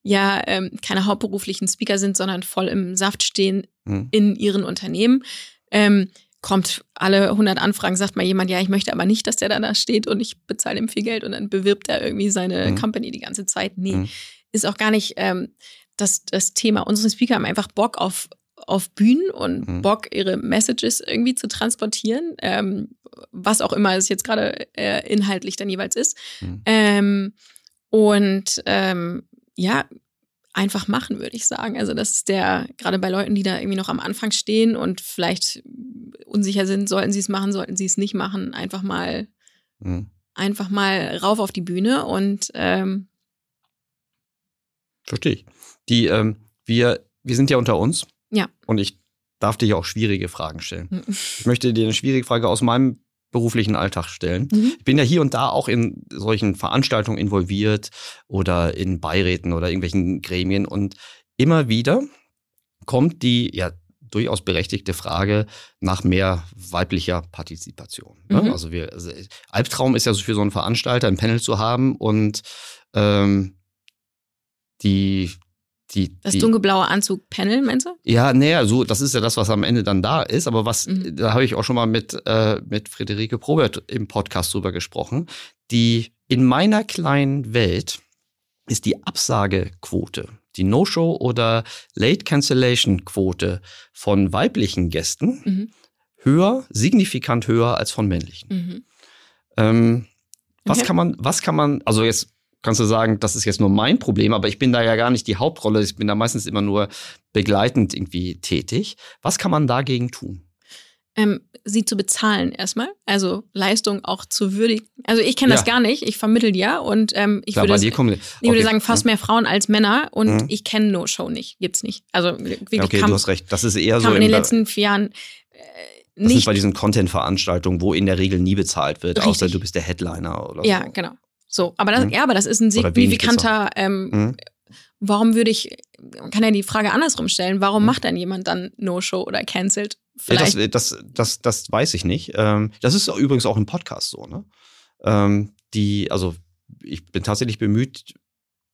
[SPEAKER 3] ja ähm, keine hauptberuflichen Speaker sind, sondern voll im Saft stehen mhm. in ihren Unternehmen. Ähm, kommt alle 100 Anfragen, sagt mal jemand, ja, ich möchte aber nicht, dass der da steht und ich bezahle ihm viel Geld und dann bewirbt er irgendwie seine mhm. Company die ganze Zeit. Nee, mhm. ist auch gar nicht ähm, das, das Thema. Unsere Speaker haben einfach Bock auf, auf Bühnen und mhm. Bock, ihre Messages irgendwie zu transportieren, ähm, was auch immer es jetzt gerade äh, inhaltlich dann jeweils ist. Mhm. Ähm, und ähm, ja, einfach machen, würde ich sagen. Also das ist der, gerade bei Leuten, die da irgendwie noch am Anfang stehen und vielleicht unsicher sind, sollten sie es machen, sollten sie es nicht machen, einfach mal, mhm. einfach mal rauf auf die Bühne und ähm,
[SPEAKER 1] Verstehe ich. Die, ähm, wir, wir sind ja unter uns.
[SPEAKER 3] Ja.
[SPEAKER 1] Und ich darf dir ja auch schwierige Fragen stellen.
[SPEAKER 3] Mhm.
[SPEAKER 1] Ich möchte dir eine schwierige Frage aus meinem beruflichen Alltag stellen.
[SPEAKER 3] Mhm.
[SPEAKER 1] Ich bin ja hier und da auch in solchen Veranstaltungen involviert oder in Beiräten oder irgendwelchen Gremien und immer wieder kommt die ja durchaus berechtigte Frage nach mehr weiblicher Partizipation. Ne?
[SPEAKER 3] Mhm.
[SPEAKER 1] Also wir, also Albtraum ist ja so für so einen Veranstalter ein Panel zu haben und ähm, die die,
[SPEAKER 3] Das
[SPEAKER 1] die,
[SPEAKER 3] dunkelblaue Anzug-Panel, meinst du?
[SPEAKER 1] ja, naja, so, das ist ja das, was am Ende dann da ist. Aber was,
[SPEAKER 3] Mhm.
[SPEAKER 1] da habe ich auch schon mal mit, äh, mit Friederike Probert im Podcast drüber gesprochen. Die in meiner kleinen Welt ist die Absagequote, die No-Show oder Late Cancellation Quote von weiblichen Gästen
[SPEAKER 3] Mhm.
[SPEAKER 1] höher, signifikant höher als von männlichen.
[SPEAKER 3] Mhm.
[SPEAKER 1] Ähm, was
[SPEAKER 3] Okay.
[SPEAKER 1] kann man, was kann man, also jetzt kannst du sagen, das ist jetzt nur mein Problem, aber ich bin da ja gar nicht die Hauptrolle, ich bin da meistens immer nur begleitend irgendwie tätig. Was kann man dagegen tun?
[SPEAKER 3] Ähm, sie zu bezahlen erstmal, also Leistung auch zu würdigen. Also ich kenne das
[SPEAKER 1] Ja.
[SPEAKER 3] gar nicht, ich vermittel ja und ähm, ich
[SPEAKER 1] Klar,
[SPEAKER 3] würde,
[SPEAKER 1] dir kommen,
[SPEAKER 3] ich würde
[SPEAKER 1] okay.
[SPEAKER 3] sagen, fast mehr Frauen als Männer und
[SPEAKER 1] Mhm.
[SPEAKER 3] ich kenne No-Show nicht, gibt's nicht. Also wirklich
[SPEAKER 1] Ja, okay,
[SPEAKER 3] kam,
[SPEAKER 1] du hast recht. Das ist eher so
[SPEAKER 3] in den letzten vier Jahren äh,
[SPEAKER 1] das ist
[SPEAKER 3] nicht.
[SPEAKER 1] bei diesen Content-Veranstaltungen, wo in der Regel nie bezahlt wird, außer
[SPEAKER 3] Richtig.
[SPEAKER 1] du bist der Headliner oder
[SPEAKER 3] Ja,
[SPEAKER 1] so.
[SPEAKER 3] genau. So, aber das,
[SPEAKER 1] Mhm.
[SPEAKER 3] ja, aber das ist ein signifikanter, ähm,
[SPEAKER 1] Mhm.
[SPEAKER 3] warum würde ich, man kann ja die Frage andersrum stellen, warum
[SPEAKER 1] Mhm.
[SPEAKER 3] macht denn jemand dann No-Show oder cancelled?
[SPEAKER 1] Ja,
[SPEAKER 3] Vielleicht.
[SPEAKER 1] das, das, das, das weiß ich nicht. Ähm, das ist übrigens auch im Podcast so, ne? Ähm, die, also ich bin tatsächlich bemüht,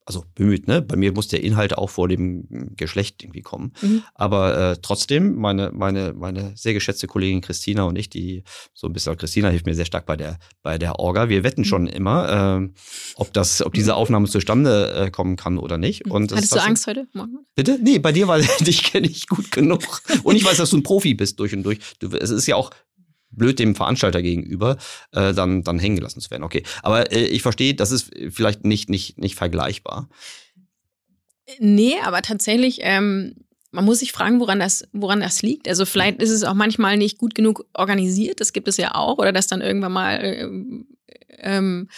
[SPEAKER 1] also bemüht, ne? Bei mir muss der Inhalt auch vor dem Geschlecht irgendwie kommen.
[SPEAKER 3] Mhm.
[SPEAKER 1] Aber äh, trotzdem, meine, meine, meine sehr geschätzte Kollegin Christina und ich, die so ein bisschen, Christina hilft mir sehr stark bei der, bei der Orga. Wir wetten
[SPEAKER 3] Mhm.
[SPEAKER 1] schon immer, ähm, ob das, ob diese Aufnahme zustande äh, kommen kann oder nicht. Und das
[SPEAKER 3] Hattest du Angst heute? Morgen?
[SPEAKER 1] Bitte? Nee, bei dir, weil dich kenne ich gut genug. Und ich weiß, dass du ein Profi bist durch und durch. Du, es ist ja auch blöd dem Veranstalter gegenüber, äh, dann, dann hängen gelassen zu werden. Okay. Aber äh, ich verstehe, das ist vielleicht nicht, nicht, nicht vergleichbar.
[SPEAKER 3] Nee, aber tatsächlich, ähm, man muss sich fragen, woran das, woran das liegt. Also vielleicht ist es auch manchmal nicht gut genug organisiert, das gibt es ja auch, oder dass dann irgendwann mal ähm, ähm,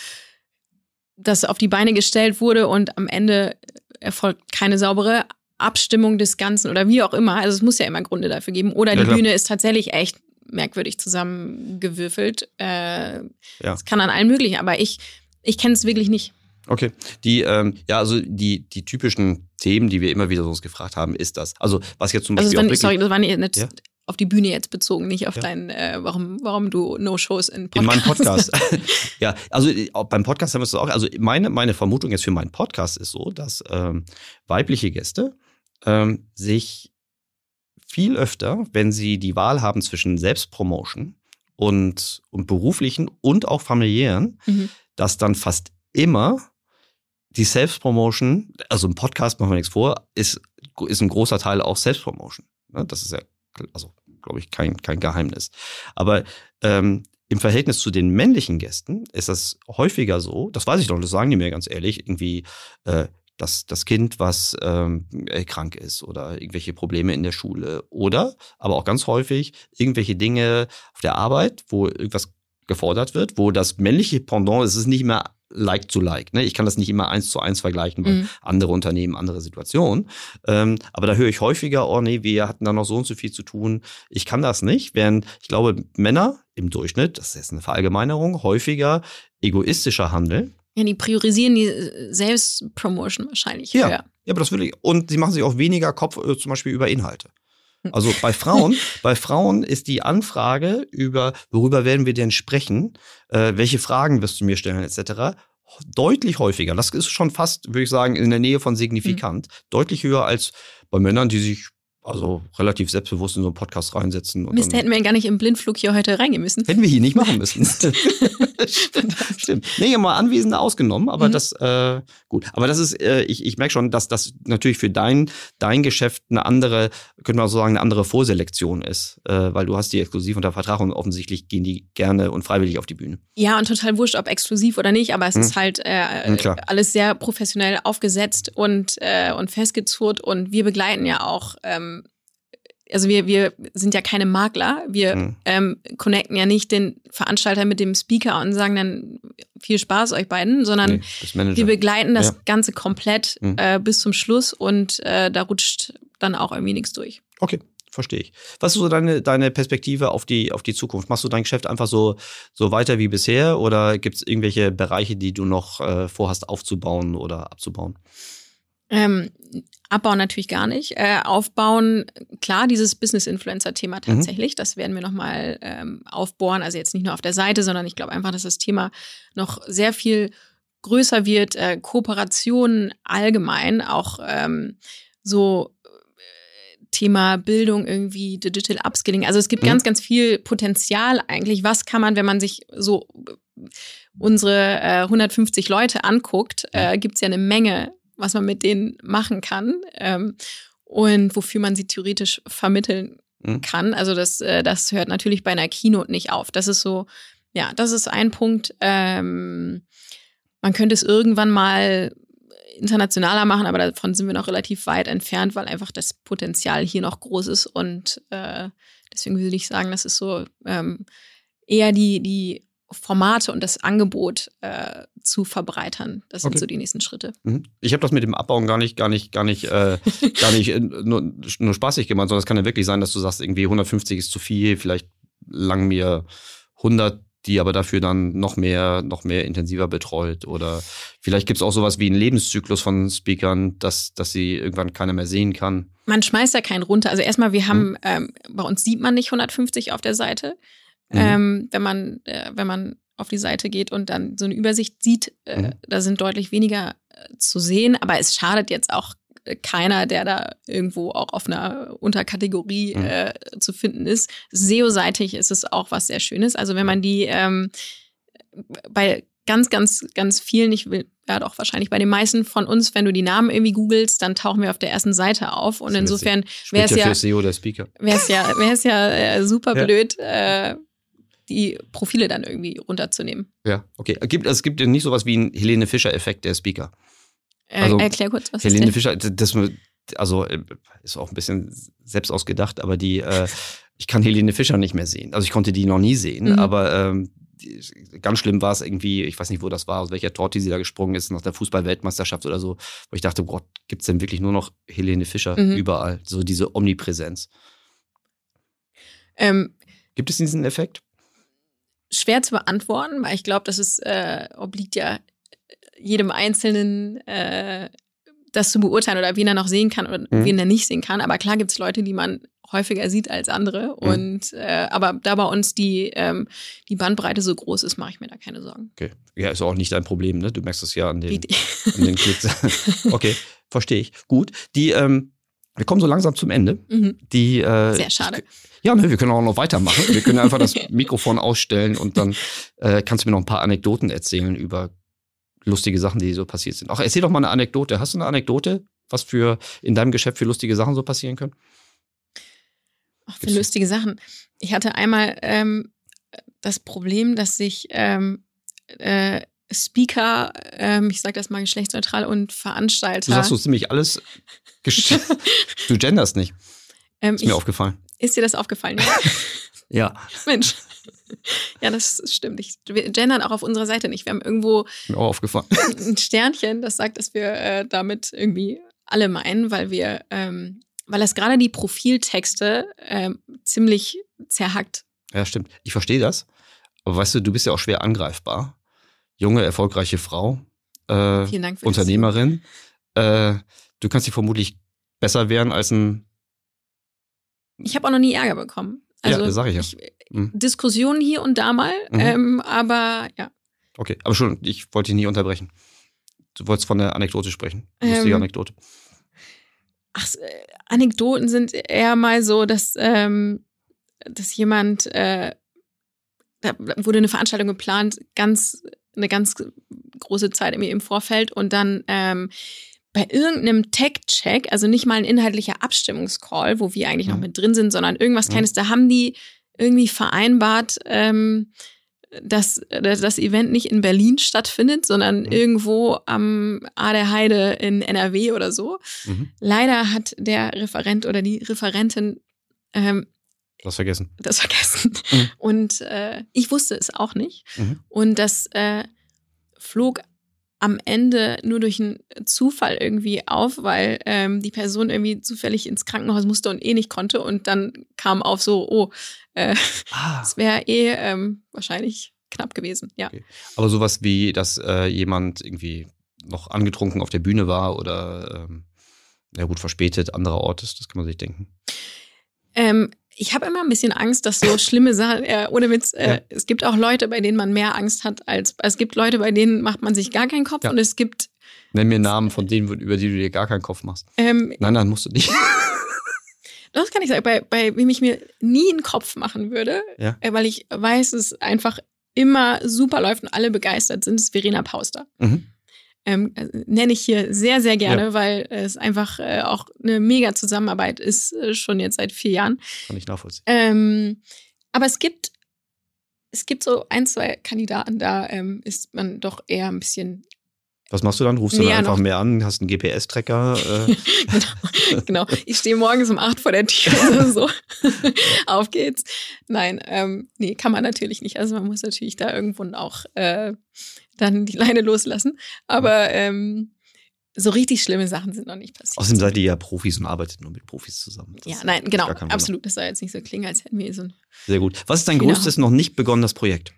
[SPEAKER 3] das auf die Beine gestellt wurde und am Ende erfolgt keine saubere Abstimmung des Ganzen oder wie auch immer. Also es muss ja immer Gründe dafür geben. Oder
[SPEAKER 1] Ja,
[SPEAKER 3] die
[SPEAKER 1] klar.
[SPEAKER 3] Bühne ist tatsächlich echt merkwürdig zusammengewürfelt. Äh,
[SPEAKER 1] Ja.
[SPEAKER 3] Das kann an allen möglichen, aber ich, ich kenne es wirklich nicht.
[SPEAKER 1] Okay. Die, ähm, ja, also die, die typischen Themen, die wir immer wieder so uns gefragt haben, ist das. Also, was jetzt zum
[SPEAKER 3] Also
[SPEAKER 1] Beispiel
[SPEAKER 3] war,
[SPEAKER 1] wirklich
[SPEAKER 3] sorry, das war nicht
[SPEAKER 1] Ja.
[SPEAKER 3] auf die Bühne jetzt bezogen, nicht auf
[SPEAKER 1] Ja.
[SPEAKER 3] dein, äh, warum, warum du No-Shows in
[SPEAKER 1] in meinem
[SPEAKER 3] Podcasts
[SPEAKER 1] Podcast. ja, also äh, beim Podcast haben wir es auch. Also meine, meine Vermutung jetzt für meinen Podcast ist so, dass ähm, weibliche Gäste ähm, sich viel öfter, wenn sie die Wahl haben zwischen Selbstpromotion und, und beruflichen und auch familiären,
[SPEAKER 3] Mhm.
[SPEAKER 1] dass dann fast immer die Selbstpromotion, also im Podcast machen wir nichts vor, ist, ist ein großer Teil auch Selbstpromotion. Ne? Das ist ja, also glaube ich, kein, kein Geheimnis. Aber ähm, im Verhältnis zu den männlichen Gästen ist das häufiger so, das weiß ich doch, das sagen die mir ganz ehrlich, irgendwie äh, das, das Kind, was ähm, äh, krank ist oder irgendwelche Probleme in der Schule oder aber auch ganz häufig irgendwelche Dinge auf der Arbeit, wo irgendwas gefordert wird, wo das männliche Pendant ist, es ist nicht mehr like to like. Ne? Ich kann das nicht immer eins zu eins vergleichen, weil
[SPEAKER 3] Mhm.
[SPEAKER 1] andere Unternehmen, andere Situationen. Ähm, aber da höre ich häufiger, oh nee, wir hatten da noch so und so viel zu tun. Ich kann das nicht. Während ich glaube, Männer im Durchschnitt, das ist jetzt eine Verallgemeinerung, häufiger egoistischer handeln.
[SPEAKER 3] Ja, die priorisieren die äh, Selbstpromotion wahrscheinlich
[SPEAKER 1] Ja.
[SPEAKER 3] höher.
[SPEAKER 1] Ja, aber das will ich. Und sie machen sich auch weniger Kopf äh, zum Beispiel über Inhalte. Also bei Frauen, bei Frauen ist die Anfrage über, worüber werden wir denn sprechen, äh, welche Fragen wirst du mir stellen, etc., deutlich häufiger. Das ist schon fast, würde ich sagen, in der Nähe von signifikant.
[SPEAKER 3] Hm.
[SPEAKER 1] Deutlich höher als bei Männern, die sich also relativ selbstbewusst in so einen Podcast reinsetzen. Und
[SPEAKER 3] Mist, hätten wir gar nicht im Blindflug hier heute reingehen müssen.
[SPEAKER 1] Hätten wir hier nicht machen müssen. Stimmt. Stimmt. Nee, mal Anwesende ausgenommen, aber
[SPEAKER 3] Mhm.
[SPEAKER 1] das, äh, gut. Aber das ist, äh, ich, ich merke schon, dass das natürlich für dein, dein Geschäft eine andere, könnte man so sagen, eine andere Vorselektion ist, äh, weil du hast die exklusiv unter Vertrag und offensichtlich gehen die gerne und freiwillig auf die Bühne.
[SPEAKER 3] Ja, und total wurscht, ob exklusiv oder nicht, aber es
[SPEAKER 1] Hm.
[SPEAKER 3] ist halt äh,
[SPEAKER 1] Hm, klar.
[SPEAKER 3] alles sehr professionell aufgesetzt und, äh, und festgezurrt und wir begleiten ja auch ähm, also wir, wir sind ja keine Makler, wir
[SPEAKER 1] Mhm.
[SPEAKER 3] ähm, connecten ja nicht den Veranstalter mit dem Speaker und sagen dann viel Spaß euch beiden, sondern
[SPEAKER 1] Nee,
[SPEAKER 3] wir begleiten das
[SPEAKER 1] Ja.
[SPEAKER 3] Ganze komplett
[SPEAKER 1] Mhm.
[SPEAKER 3] äh, bis zum Schluss und äh, da rutscht dann auch irgendwie nichts durch.
[SPEAKER 1] Okay, verstehe ich. Was ist so deine, deine Perspektive auf die, auf die Zukunft? Machst du dein Geschäft einfach so, so weiter wie bisher oder gibt es irgendwelche Bereiche, die du noch äh, vorhast aufzubauen oder abzubauen?
[SPEAKER 3] Ähm, abbauen natürlich gar nicht. Äh, aufbauen, klar, dieses Business-Influencer-Thema
[SPEAKER 1] Mhm.
[SPEAKER 3] tatsächlich, das werden wir nochmal ähm, aufbohren. Also jetzt nicht nur auf der Seite, sondern ich glaube einfach, dass das Thema noch sehr viel größer wird. Äh, Kooperationen allgemein, auch ähm, so äh, Thema Bildung irgendwie, Digital Upskilling. Also es gibt
[SPEAKER 1] Mhm.
[SPEAKER 3] ganz, ganz viel Potenzial eigentlich. Was kann man, wenn man sich so unsere äh, 150 Leute anguckt, äh, gibt's ja eine Menge, was man mit denen machen kann ähm, und wofür man sie theoretisch vermitteln
[SPEAKER 1] Mhm.
[SPEAKER 3] kann. Also das, äh, das hört natürlich bei einer Keynote nicht auf. Das ist so, ja, das ist ein Punkt. Ähm, man könnte es irgendwann mal internationaler machen, aber davon sind wir noch relativ weit entfernt, weil einfach das Potenzial hier noch groß ist und äh, deswegen würde ich sagen, das ist so ähm, eher die, die Formate und das Angebot äh, zu verbreitern. Das sind
[SPEAKER 1] Okay.
[SPEAKER 3] so die nächsten Schritte.
[SPEAKER 1] Mhm. Ich habe das mit dem Abbauen gar nicht, gar nicht, gar nicht, äh, gar nicht äh, nur, nur spaßig gemeint, sondern es kann ja wirklich sein, dass du sagst, irgendwie 150 ist zu viel, vielleicht lang mir 100, die aber dafür dann noch mehr, noch mehr intensiver betreut. Oder vielleicht gibt es auch sowas wie einen Lebenszyklus von Speakern, dass, dass sie irgendwann keiner mehr sehen kann.
[SPEAKER 3] Man schmeißt ja keinen runter. Also erstmal, wir haben,
[SPEAKER 1] Mhm.
[SPEAKER 3] ähm, bei uns sieht man nicht 150 auf der Seite.
[SPEAKER 1] Mhm.
[SPEAKER 3] Ähm, wenn man, äh, wenn man auf die Seite geht und dann so eine Übersicht sieht, äh,
[SPEAKER 1] Mhm.
[SPEAKER 3] da sind deutlich weniger äh, zu sehen, aber es schadet jetzt auch äh, keiner, der da irgendwo auch auf einer Unterkategorie
[SPEAKER 1] Mhm.
[SPEAKER 3] äh, zu finden ist. SEO-seitig ist es auch was sehr Schönes. Also wenn man die ähm, bei ganz, ganz, ganz vielen, ich will, ja doch wahrscheinlich bei den meisten von uns, wenn du die Namen irgendwie googelst, dann tauchen wir auf der ersten Seite auf. Und insofern wäre es
[SPEAKER 1] ja
[SPEAKER 3] ja, wäre es ja, wäre es ja äh, super
[SPEAKER 1] Ja.
[SPEAKER 3] blöd, äh, die Profile dann irgendwie runterzunehmen.
[SPEAKER 1] Ja, okay. Es gibt, es gibt ja nicht sowas wie einen Helene Fischer-Effekt der Speaker.
[SPEAKER 3] Äh,
[SPEAKER 1] Also,
[SPEAKER 3] erklär kurz, was
[SPEAKER 1] Helene
[SPEAKER 3] ist
[SPEAKER 1] Fischer, das, also äh, ist auch ein bisschen selbst ausgedacht, aber die, äh, ich kann Helene Fischer nicht mehr sehen. Also ich konnte die noch nie sehen,
[SPEAKER 3] Mhm.
[SPEAKER 1] aber ähm, ganz schlimm war es irgendwie, ich weiß nicht, wo das war, aus welcher Torte sie da gesprungen ist, nach der Fußball-Weltmeisterschaft oder so, wo ich dachte, Gott, gibt's denn wirklich nur noch Helene Fischer
[SPEAKER 3] Mhm.
[SPEAKER 1] überall? So diese Omnipräsenz.
[SPEAKER 3] Ähm,
[SPEAKER 1] Gibt es diesen Effekt?
[SPEAKER 3] Schwer zu beantworten, weil ich glaube, das ist, äh, obliegt ja jedem Einzelnen, äh, das zu beurteilen oder wen er noch sehen kann oder
[SPEAKER 1] Mhm.
[SPEAKER 3] wen er nicht sehen kann. Aber klar gibt es Leute, die man häufiger sieht als andere.
[SPEAKER 1] Mhm.
[SPEAKER 3] Und äh, aber da bei uns die, ähm, die Bandbreite so groß ist, mache ich mir da keine Sorgen.
[SPEAKER 1] Okay. Ja, ist auch nicht dein Problem, ne? Du merkst es ja an den, an den Klicks. okay, verstehe ich. Gut. Die, ähm, wir kommen so langsam zum Ende.
[SPEAKER 3] Mhm.
[SPEAKER 1] Die, äh,
[SPEAKER 3] Sehr schade.
[SPEAKER 1] Ja, ne, wir können auch noch weitermachen. Wir können einfach das Mikrofon ausstellen und dann äh, kannst du mir noch ein paar Anekdoten erzählen über lustige Sachen, die so passiert sind. Ach, erzähl doch mal eine Anekdote. Hast du eine Anekdote, was für in deinem Geschäft für lustige Sachen so passieren können?
[SPEAKER 3] Ach, für
[SPEAKER 1] Gibt's-
[SPEAKER 3] lustige Sachen. Ich hatte einmal ähm, das Problem, dass sich ähm, äh, Speaker, ähm, ich sage das mal geschlechtsneutral und Veranstalter.
[SPEAKER 1] Du sagst so ziemlich alles. du genderst nicht.
[SPEAKER 3] ähm,
[SPEAKER 1] Ist
[SPEAKER 3] ich,
[SPEAKER 1] mir aufgefallen.
[SPEAKER 3] ist dir das aufgefallen? Ja?
[SPEAKER 1] Ja,
[SPEAKER 3] Mensch. Ja, das stimmt. Ich, wir gendern auch auf unserer Seite nicht. Wir haben irgendwo
[SPEAKER 1] mir auch aufgefallen.
[SPEAKER 3] ein Sternchen, das sagt, dass wir äh, damit irgendwie alle meinen, weil wir, ähm, weil das gerade die Profiltexte ähm, ziemlich zerhackt.
[SPEAKER 1] Ja, stimmt. Ich verstehe das. Aber weißt du, du bist ja auch schwer angreifbar. Junge, erfolgreiche Frau, äh, Unternehmerin. Äh, du kannst dich vermutlich besser wehren als ein.
[SPEAKER 3] Ich habe auch noch nie Ärger bekommen. Also
[SPEAKER 1] Ja, das sag ich ja.
[SPEAKER 3] Ich,
[SPEAKER 1] Mhm.
[SPEAKER 3] Diskussionen hier und da mal,
[SPEAKER 1] Mhm.
[SPEAKER 3] ähm, aber ja.
[SPEAKER 1] Okay, aber schon, ich wollte dich nie unterbrechen. Du wolltest von der Anekdote sprechen. Lustige
[SPEAKER 3] Ähm,
[SPEAKER 1] Anekdote.
[SPEAKER 3] Ach, äh, Anekdoten sind eher mal so, dass, ähm, dass jemand, äh, da wurde eine Veranstaltung geplant, ganz, eine ganz große Zeit irgendwie im Vorfeld und dann ähm, bei irgendeinem Tech-Check, also nicht mal ein inhaltlicher Abstimmungscall, wo wir eigentlich noch
[SPEAKER 1] Mhm.
[SPEAKER 3] mit drin sind, sondern irgendwas
[SPEAKER 1] Mhm.
[SPEAKER 3] Kleines, da haben die irgendwie vereinbart, ähm, dass dass das Event nicht in Berlin stattfindet, sondern
[SPEAKER 1] Mhm.
[SPEAKER 3] irgendwo am A der Heide in NRW oder so.
[SPEAKER 1] Mhm.
[SPEAKER 3] Leider hat der Referent oder die Referentin Ähm,
[SPEAKER 1] das vergessen.
[SPEAKER 3] Das vergessen.
[SPEAKER 1] Mhm.
[SPEAKER 3] Und äh, ich wusste es auch nicht.
[SPEAKER 1] Mhm.
[SPEAKER 3] Und das äh, flog am Ende nur durch einen Zufall irgendwie auf, weil ähm, die Person irgendwie zufällig ins Krankenhaus musste und eh nicht konnte. Und dann kam auf so, oh, äh,
[SPEAKER 1] Ah.
[SPEAKER 3] es wäre eh ähm, wahrscheinlich knapp gewesen. Ja.
[SPEAKER 1] Okay. Aber sowas wie, dass äh, jemand irgendwie noch angetrunken auf der Bühne war oder ähm, ja gut, verspätet, anderer Ort ist, das kann man sich denken.
[SPEAKER 3] Ähm, ich habe immer ein bisschen Angst, dass so schlimme Sachen, äh, ohne Witz, äh,
[SPEAKER 1] Ja.
[SPEAKER 3] es gibt auch Leute, bei denen man mehr Angst hat als, es gibt Leute, bei denen macht man sich gar keinen Kopf
[SPEAKER 1] Ja.
[SPEAKER 3] und es gibt,
[SPEAKER 1] Nenn mir Namen von denen, über die du dir gar keinen Kopf machst.
[SPEAKER 3] ähm,
[SPEAKER 1] Nein, nein, musst du nicht.
[SPEAKER 3] das kann ich sagen, bei, bei wem ich mir nie einen Kopf machen würde,
[SPEAKER 1] Ja.
[SPEAKER 3] äh, weil ich weiß, es einfach immer super läuft und alle begeistert sind, ist Verena Pauster.
[SPEAKER 1] Mhm.
[SPEAKER 3] Ähm, äh, nenne ich hier sehr, sehr gerne, weil es einfach äh, auch eine mega Zusammenarbeit ist, äh, schon jetzt seit vier Jahren.
[SPEAKER 1] Kann ich nachvollziehen.
[SPEAKER 3] Ähm, aber es gibt, es gibt so ein, zwei Kandidaten, da ähm, ist man doch eher ein bisschen,
[SPEAKER 1] Was machst du dann? Rufst du
[SPEAKER 3] Nee,
[SPEAKER 1] dann einfach
[SPEAKER 3] noch-
[SPEAKER 1] mehr an, hast einen GPS-Tracker? Äh,
[SPEAKER 3] genau, genau. Ich stehe morgens um acht vor der Tür oder so. Auf geht's. Nein, ähm, nee, kann man natürlich nicht. Also man muss natürlich da irgendwo auch äh, dann die Leine loslassen. Aber ähm, so richtig schlimme Sachen sind noch nicht passiert.
[SPEAKER 1] außerdem seid ihr ja Profis und arbeitet nur mit Profis zusammen. Das
[SPEAKER 3] ja, nein, genau, absolut. Das soll jetzt nicht so klingen, als hätten wir so ein.
[SPEAKER 1] Sehr gut. Was ist dein
[SPEAKER 3] Genau.
[SPEAKER 1] größtes noch nicht begonnenes Projekt?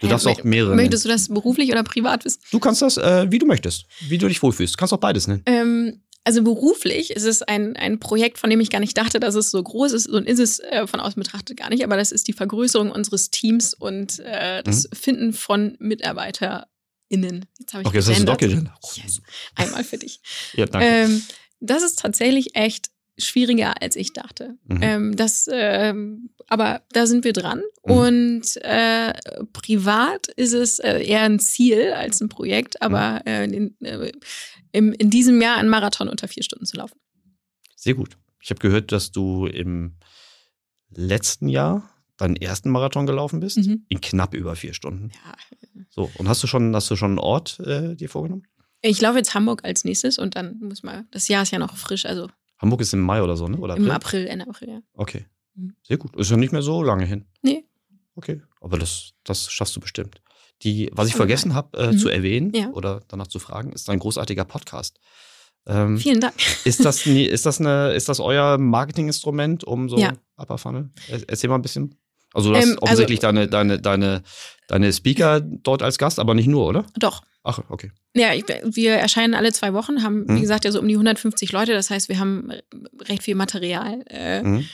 [SPEAKER 1] Du darfst auch mehrere
[SPEAKER 3] Möchtest
[SPEAKER 1] nennen.
[SPEAKER 3] du das beruflich oder privat wissen?
[SPEAKER 1] Du kannst das, äh, wie du möchtest, wie du dich wohlfühlst. Du kannst auch beides nennen.
[SPEAKER 3] Ähm, also beruflich ist es ein, ein Projekt, von dem ich gar nicht dachte, dass es so groß ist und ist es äh, von außen betrachtet gar nicht, aber das ist die Vergrößerung unseres Teams und äh, das Finden von MitarbeiterInnen. Jetzt habe ich
[SPEAKER 1] Mhm. Okay, das
[SPEAKER 3] gegendert.
[SPEAKER 1] gegendert.
[SPEAKER 3] Yes. Einmal für dich.
[SPEAKER 1] Ja, danke.
[SPEAKER 3] Ähm, das ist tatsächlich echt schwieriger, als ich dachte.
[SPEAKER 1] Mhm.
[SPEAKER 3] Ähm, das, ähm, aber da sind wir dran.
[SPEAKER 1] Mhm.
[SPEAKER 3] Und äh, privat ist es äh, eher ein Ziel als ein Projekt,
[SPEAKER 1] Mhm.
[SPEAKER 3] aber äh, in, äh, im, in diesem Jahr einen Marathon unter vier Stunden zu laufen.
[SPEAKER 1] Sehr gut. Ich habe gehört, dass du im letzten Jahr deinen ersten Marathon gelaufen bist.
[SPEAKER 3] Mhm.
[SPEAKER 1] In knapp über vier Stunden.
[SPEAKER 3] Ja.
[SPEAKER 1] So, und hast du schon, hast du schon einen Ort äh, dir vorgenommen?
[SPEAKER 3] Ich laufe jetzt Hamburg als nächstes und dann muss mal, das Jahr ist ja noch frisch, also
[SPEAKER 1] Hamburg ist im Mai oder so, ne? Oder
[SPEAKER 3] im
[SPEAKER 1] April?
[SPEAKER 3] April, Ende April, ja.
[SPEAKER 1] Okay.
[SPEAKER 3] Mhm.
[SPEAKER 1] Sehr gut. Ist ja nicht mehr so lange hin.
[SPEAKER 3] Nee.
[SPEAKER 1] Okay. Aber das, das schaffst du bestimmt. Die, was ich vergessen habe äh,
[SPEAKER 3] Mhm.
[SPEAKER 1] zu erwähnen
[SPEAKER 3] Ja.
[SPEAKER 1] oder danach zu fragen, ist ein großartiger Podcast. Ähm,
[SPEAKER 3] Vielen Dank.
[SPEAKER 1] ist, das, nie- ist, das eine, ist das euer Marketinginstrument, um so
[SPEAKER 3] Ja.
[SPEAKER 1] Upper Funnel? Er- Erzähl mal ein bisschen. Also du hast
[SPEAKER 3] Ähm, also-
[SPEAKER 1] offensichtlich deine, deine, deine, deine Speaker dort als Gast, aber nicht nur, oder?
[SPEAKER 3] Doch.
[SPEAKER 1] Ach, okay.
[SPEAKER 3] Ja, ich, wir erscheinen alle zwei Wochen, haben,
[SPEAKER 1] Mhm.
[SPEAKER 3] wie gesagt, ja so um die 150 Leute. Das heißt, wir haben recht viel Material. Äh,
[SPEAKER 1] Mhm.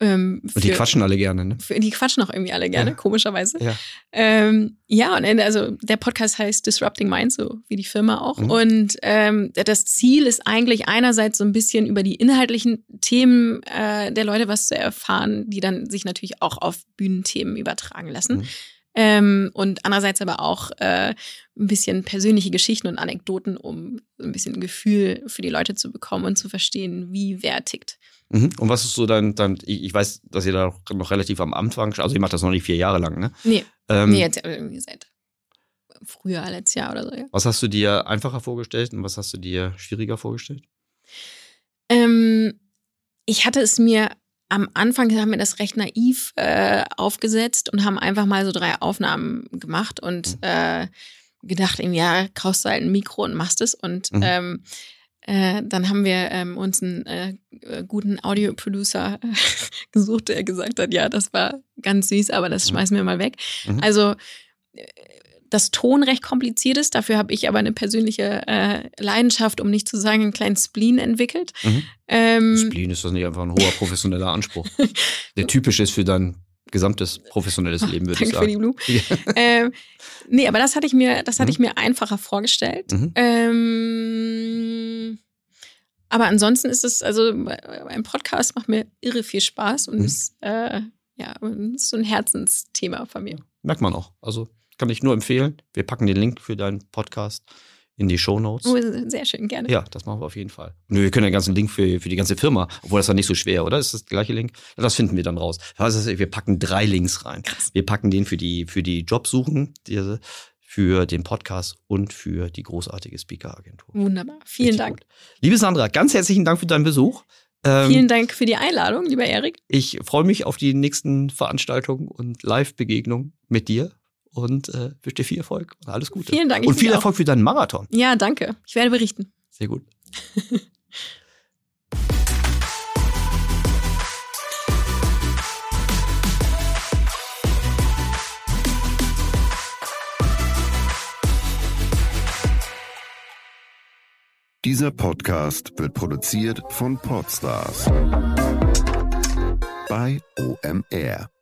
[SPEAKER 3] ähm,
[SPEAKER 1] Und die
[SPEAKER 3] für-
[SPEAKER 1] quatschen alle gerne, ne?
[SPEAKER 3] Für, die quatschen auch irgendwie alle gerne,
[SPEAKER 1] Ja.
[SPEAKER 3] komischerweise.
[SPEAKER 1] Ja.
[SPEAKER 3] Ähm, ja, und also der Podcast heißt Disrupting Minds, so wie die Firma auch.
[SPEAKER 1] Mhm.
[SPEAKER 3] Und ähm, das Ziel ist eigentlich einerseits so ein bisschen über die inhaltlichen Themen äh, der Leute was zu erfahren, die dann sich natürlich auch auf Bühnenthemen übertragen lassen. Ähm, und andererseits aber auch äh, ein bisschen persönliche Geschichten und Anekdoten, um ein bisschen ein Gefühl für die Leute zu bekommen und zu verstehen, wie wer tickt.
[SPEAKER 1] Mhm. Und was ist so dein, dein ich weiß, dass ihr da noch- relativ am Anfang, also ihr macht das noch nicht vier Jahre lang, ne?
[SPEAKER 3] Nee,
[SPEAKER 1] Ähm,
[SPEAKER 3] nee, jetzt irgendwie seit Frühjahr letztes Jahr oder so. Ja.
[SPEAKER 1] Was hast du dir einfacher vorgestellt und was hast du dir schwieriger vorgestellt?
[SPEAKER 3] Ähm, ich hatte es mir am Anfang haben wir das recht naiv äh, aufgesetzt und haben einfach mal so drei Aufnahmen gemacht und
[SPEAKER 1] Mhm.
[SPEAKER 3] äh, gedacht, eben, ja, kaufst du halt ein Mikro und machst es. Und
[SPEAKER 1] Mhm.
[SPEAKER 3] ähm, äh, dann haben wir ähm, uns einen äh, äh, guten Audio-Producer äh, gesucht, der gesagt hat, ja, das war ganz süß, aber das
[SPEAKER 1] Mhm.
[SPEAKER 3] schmeißen wir mal weg.
[SPEAKER 1] Mhm.
[SPEAKER 3] Also äh, das Ton recht kompliziert ist, dafür habe ich aber eine persönliche äh, Leidenschaft, um nicht zu sagen, einen kleinen Spleen entwickelt.
[SPEAKER 1] Mhm.
[SPEAKER 3] Ähm,
[SPEAKER 1] Spleen ist das nicht einfach ein hoher professioneller Anspruch, der typisch ist für dein gesamtes professionelles
[SPEAKER 3] Ach,
[SPEAKER 1] Leben, würde ich
[SPEAKER 3] Danke für die
[SPEAKER 1] sagen.
[SPEAKER 3] Blumen. ähm, nee, aber das hatte ich mir, das hatte
[SPEAKER 1] Mhm.
[SPEAKER 3] ich mir einfacher vorgestellt.
[SPEAKER 1] Mhm.
[SPEAKER 3] Ähm, aber ansonsten ist es, also ein Podcast macht mir irre viel Spaß und
[SPEAKER 1] Mhm.
[SPEAKER 3] ist, äh, ja, ist so ein Herzensthema von mir.
[SPEAKER 1] Merkt man auch. Also kann ich nur empfehlen. Wir packen den Link für deinen Podcast in die Show Notes.
[SPEAKER 3] Oh, sehr schön, gerne.
[SPEAKER 1] Ja, das machen wir auf jeden Fall. Und wir können den ganzen Link für, für die ganze Firma, obwohl das dann nicht so schwer, oder? Ist das der gleiche Link? Ja, das finden wir dann raus. Wir packen drei Links rein.
[SPEAKER 3] Krass.
[SPEAKER 1] Wir packen den für die, für die Jobsuchen, diese, für den Podcast und für die großartige Speaker-Agentur.
[SPEAKER 3] Wunderbar. Vielen
[SPEAKER 1] Richtig
[SPEAKER 3] Dank.
[SPEAKER 1] gut. Liebe Sandra, ganz herzlichen Dank für deinen Besuch. Ähm,
[SPEAKER 3] Vielen Dank für die Einladung, lieber Erik.
[SPEAKER 1] Ich freue mich auf die nächsten Veranstaltungen und Live-Begegnungen mit dir und äh, wünsche dir viel Erfolg und alles Gute.
[SPEAKER 3] Vielen Dank.
[SPEAKER 1] Und viel
[SPEAKER 3] dir auch.
[SPEAKER 1] Erfolg für deinen Marathon.
[SPEAKER 3] Ja, danke. Ich werde berichten.
[SPEAKER 1] Sehr gut.
[SPEAKER 4] Dieser Podcast wird produziert von Podstars bei OMR.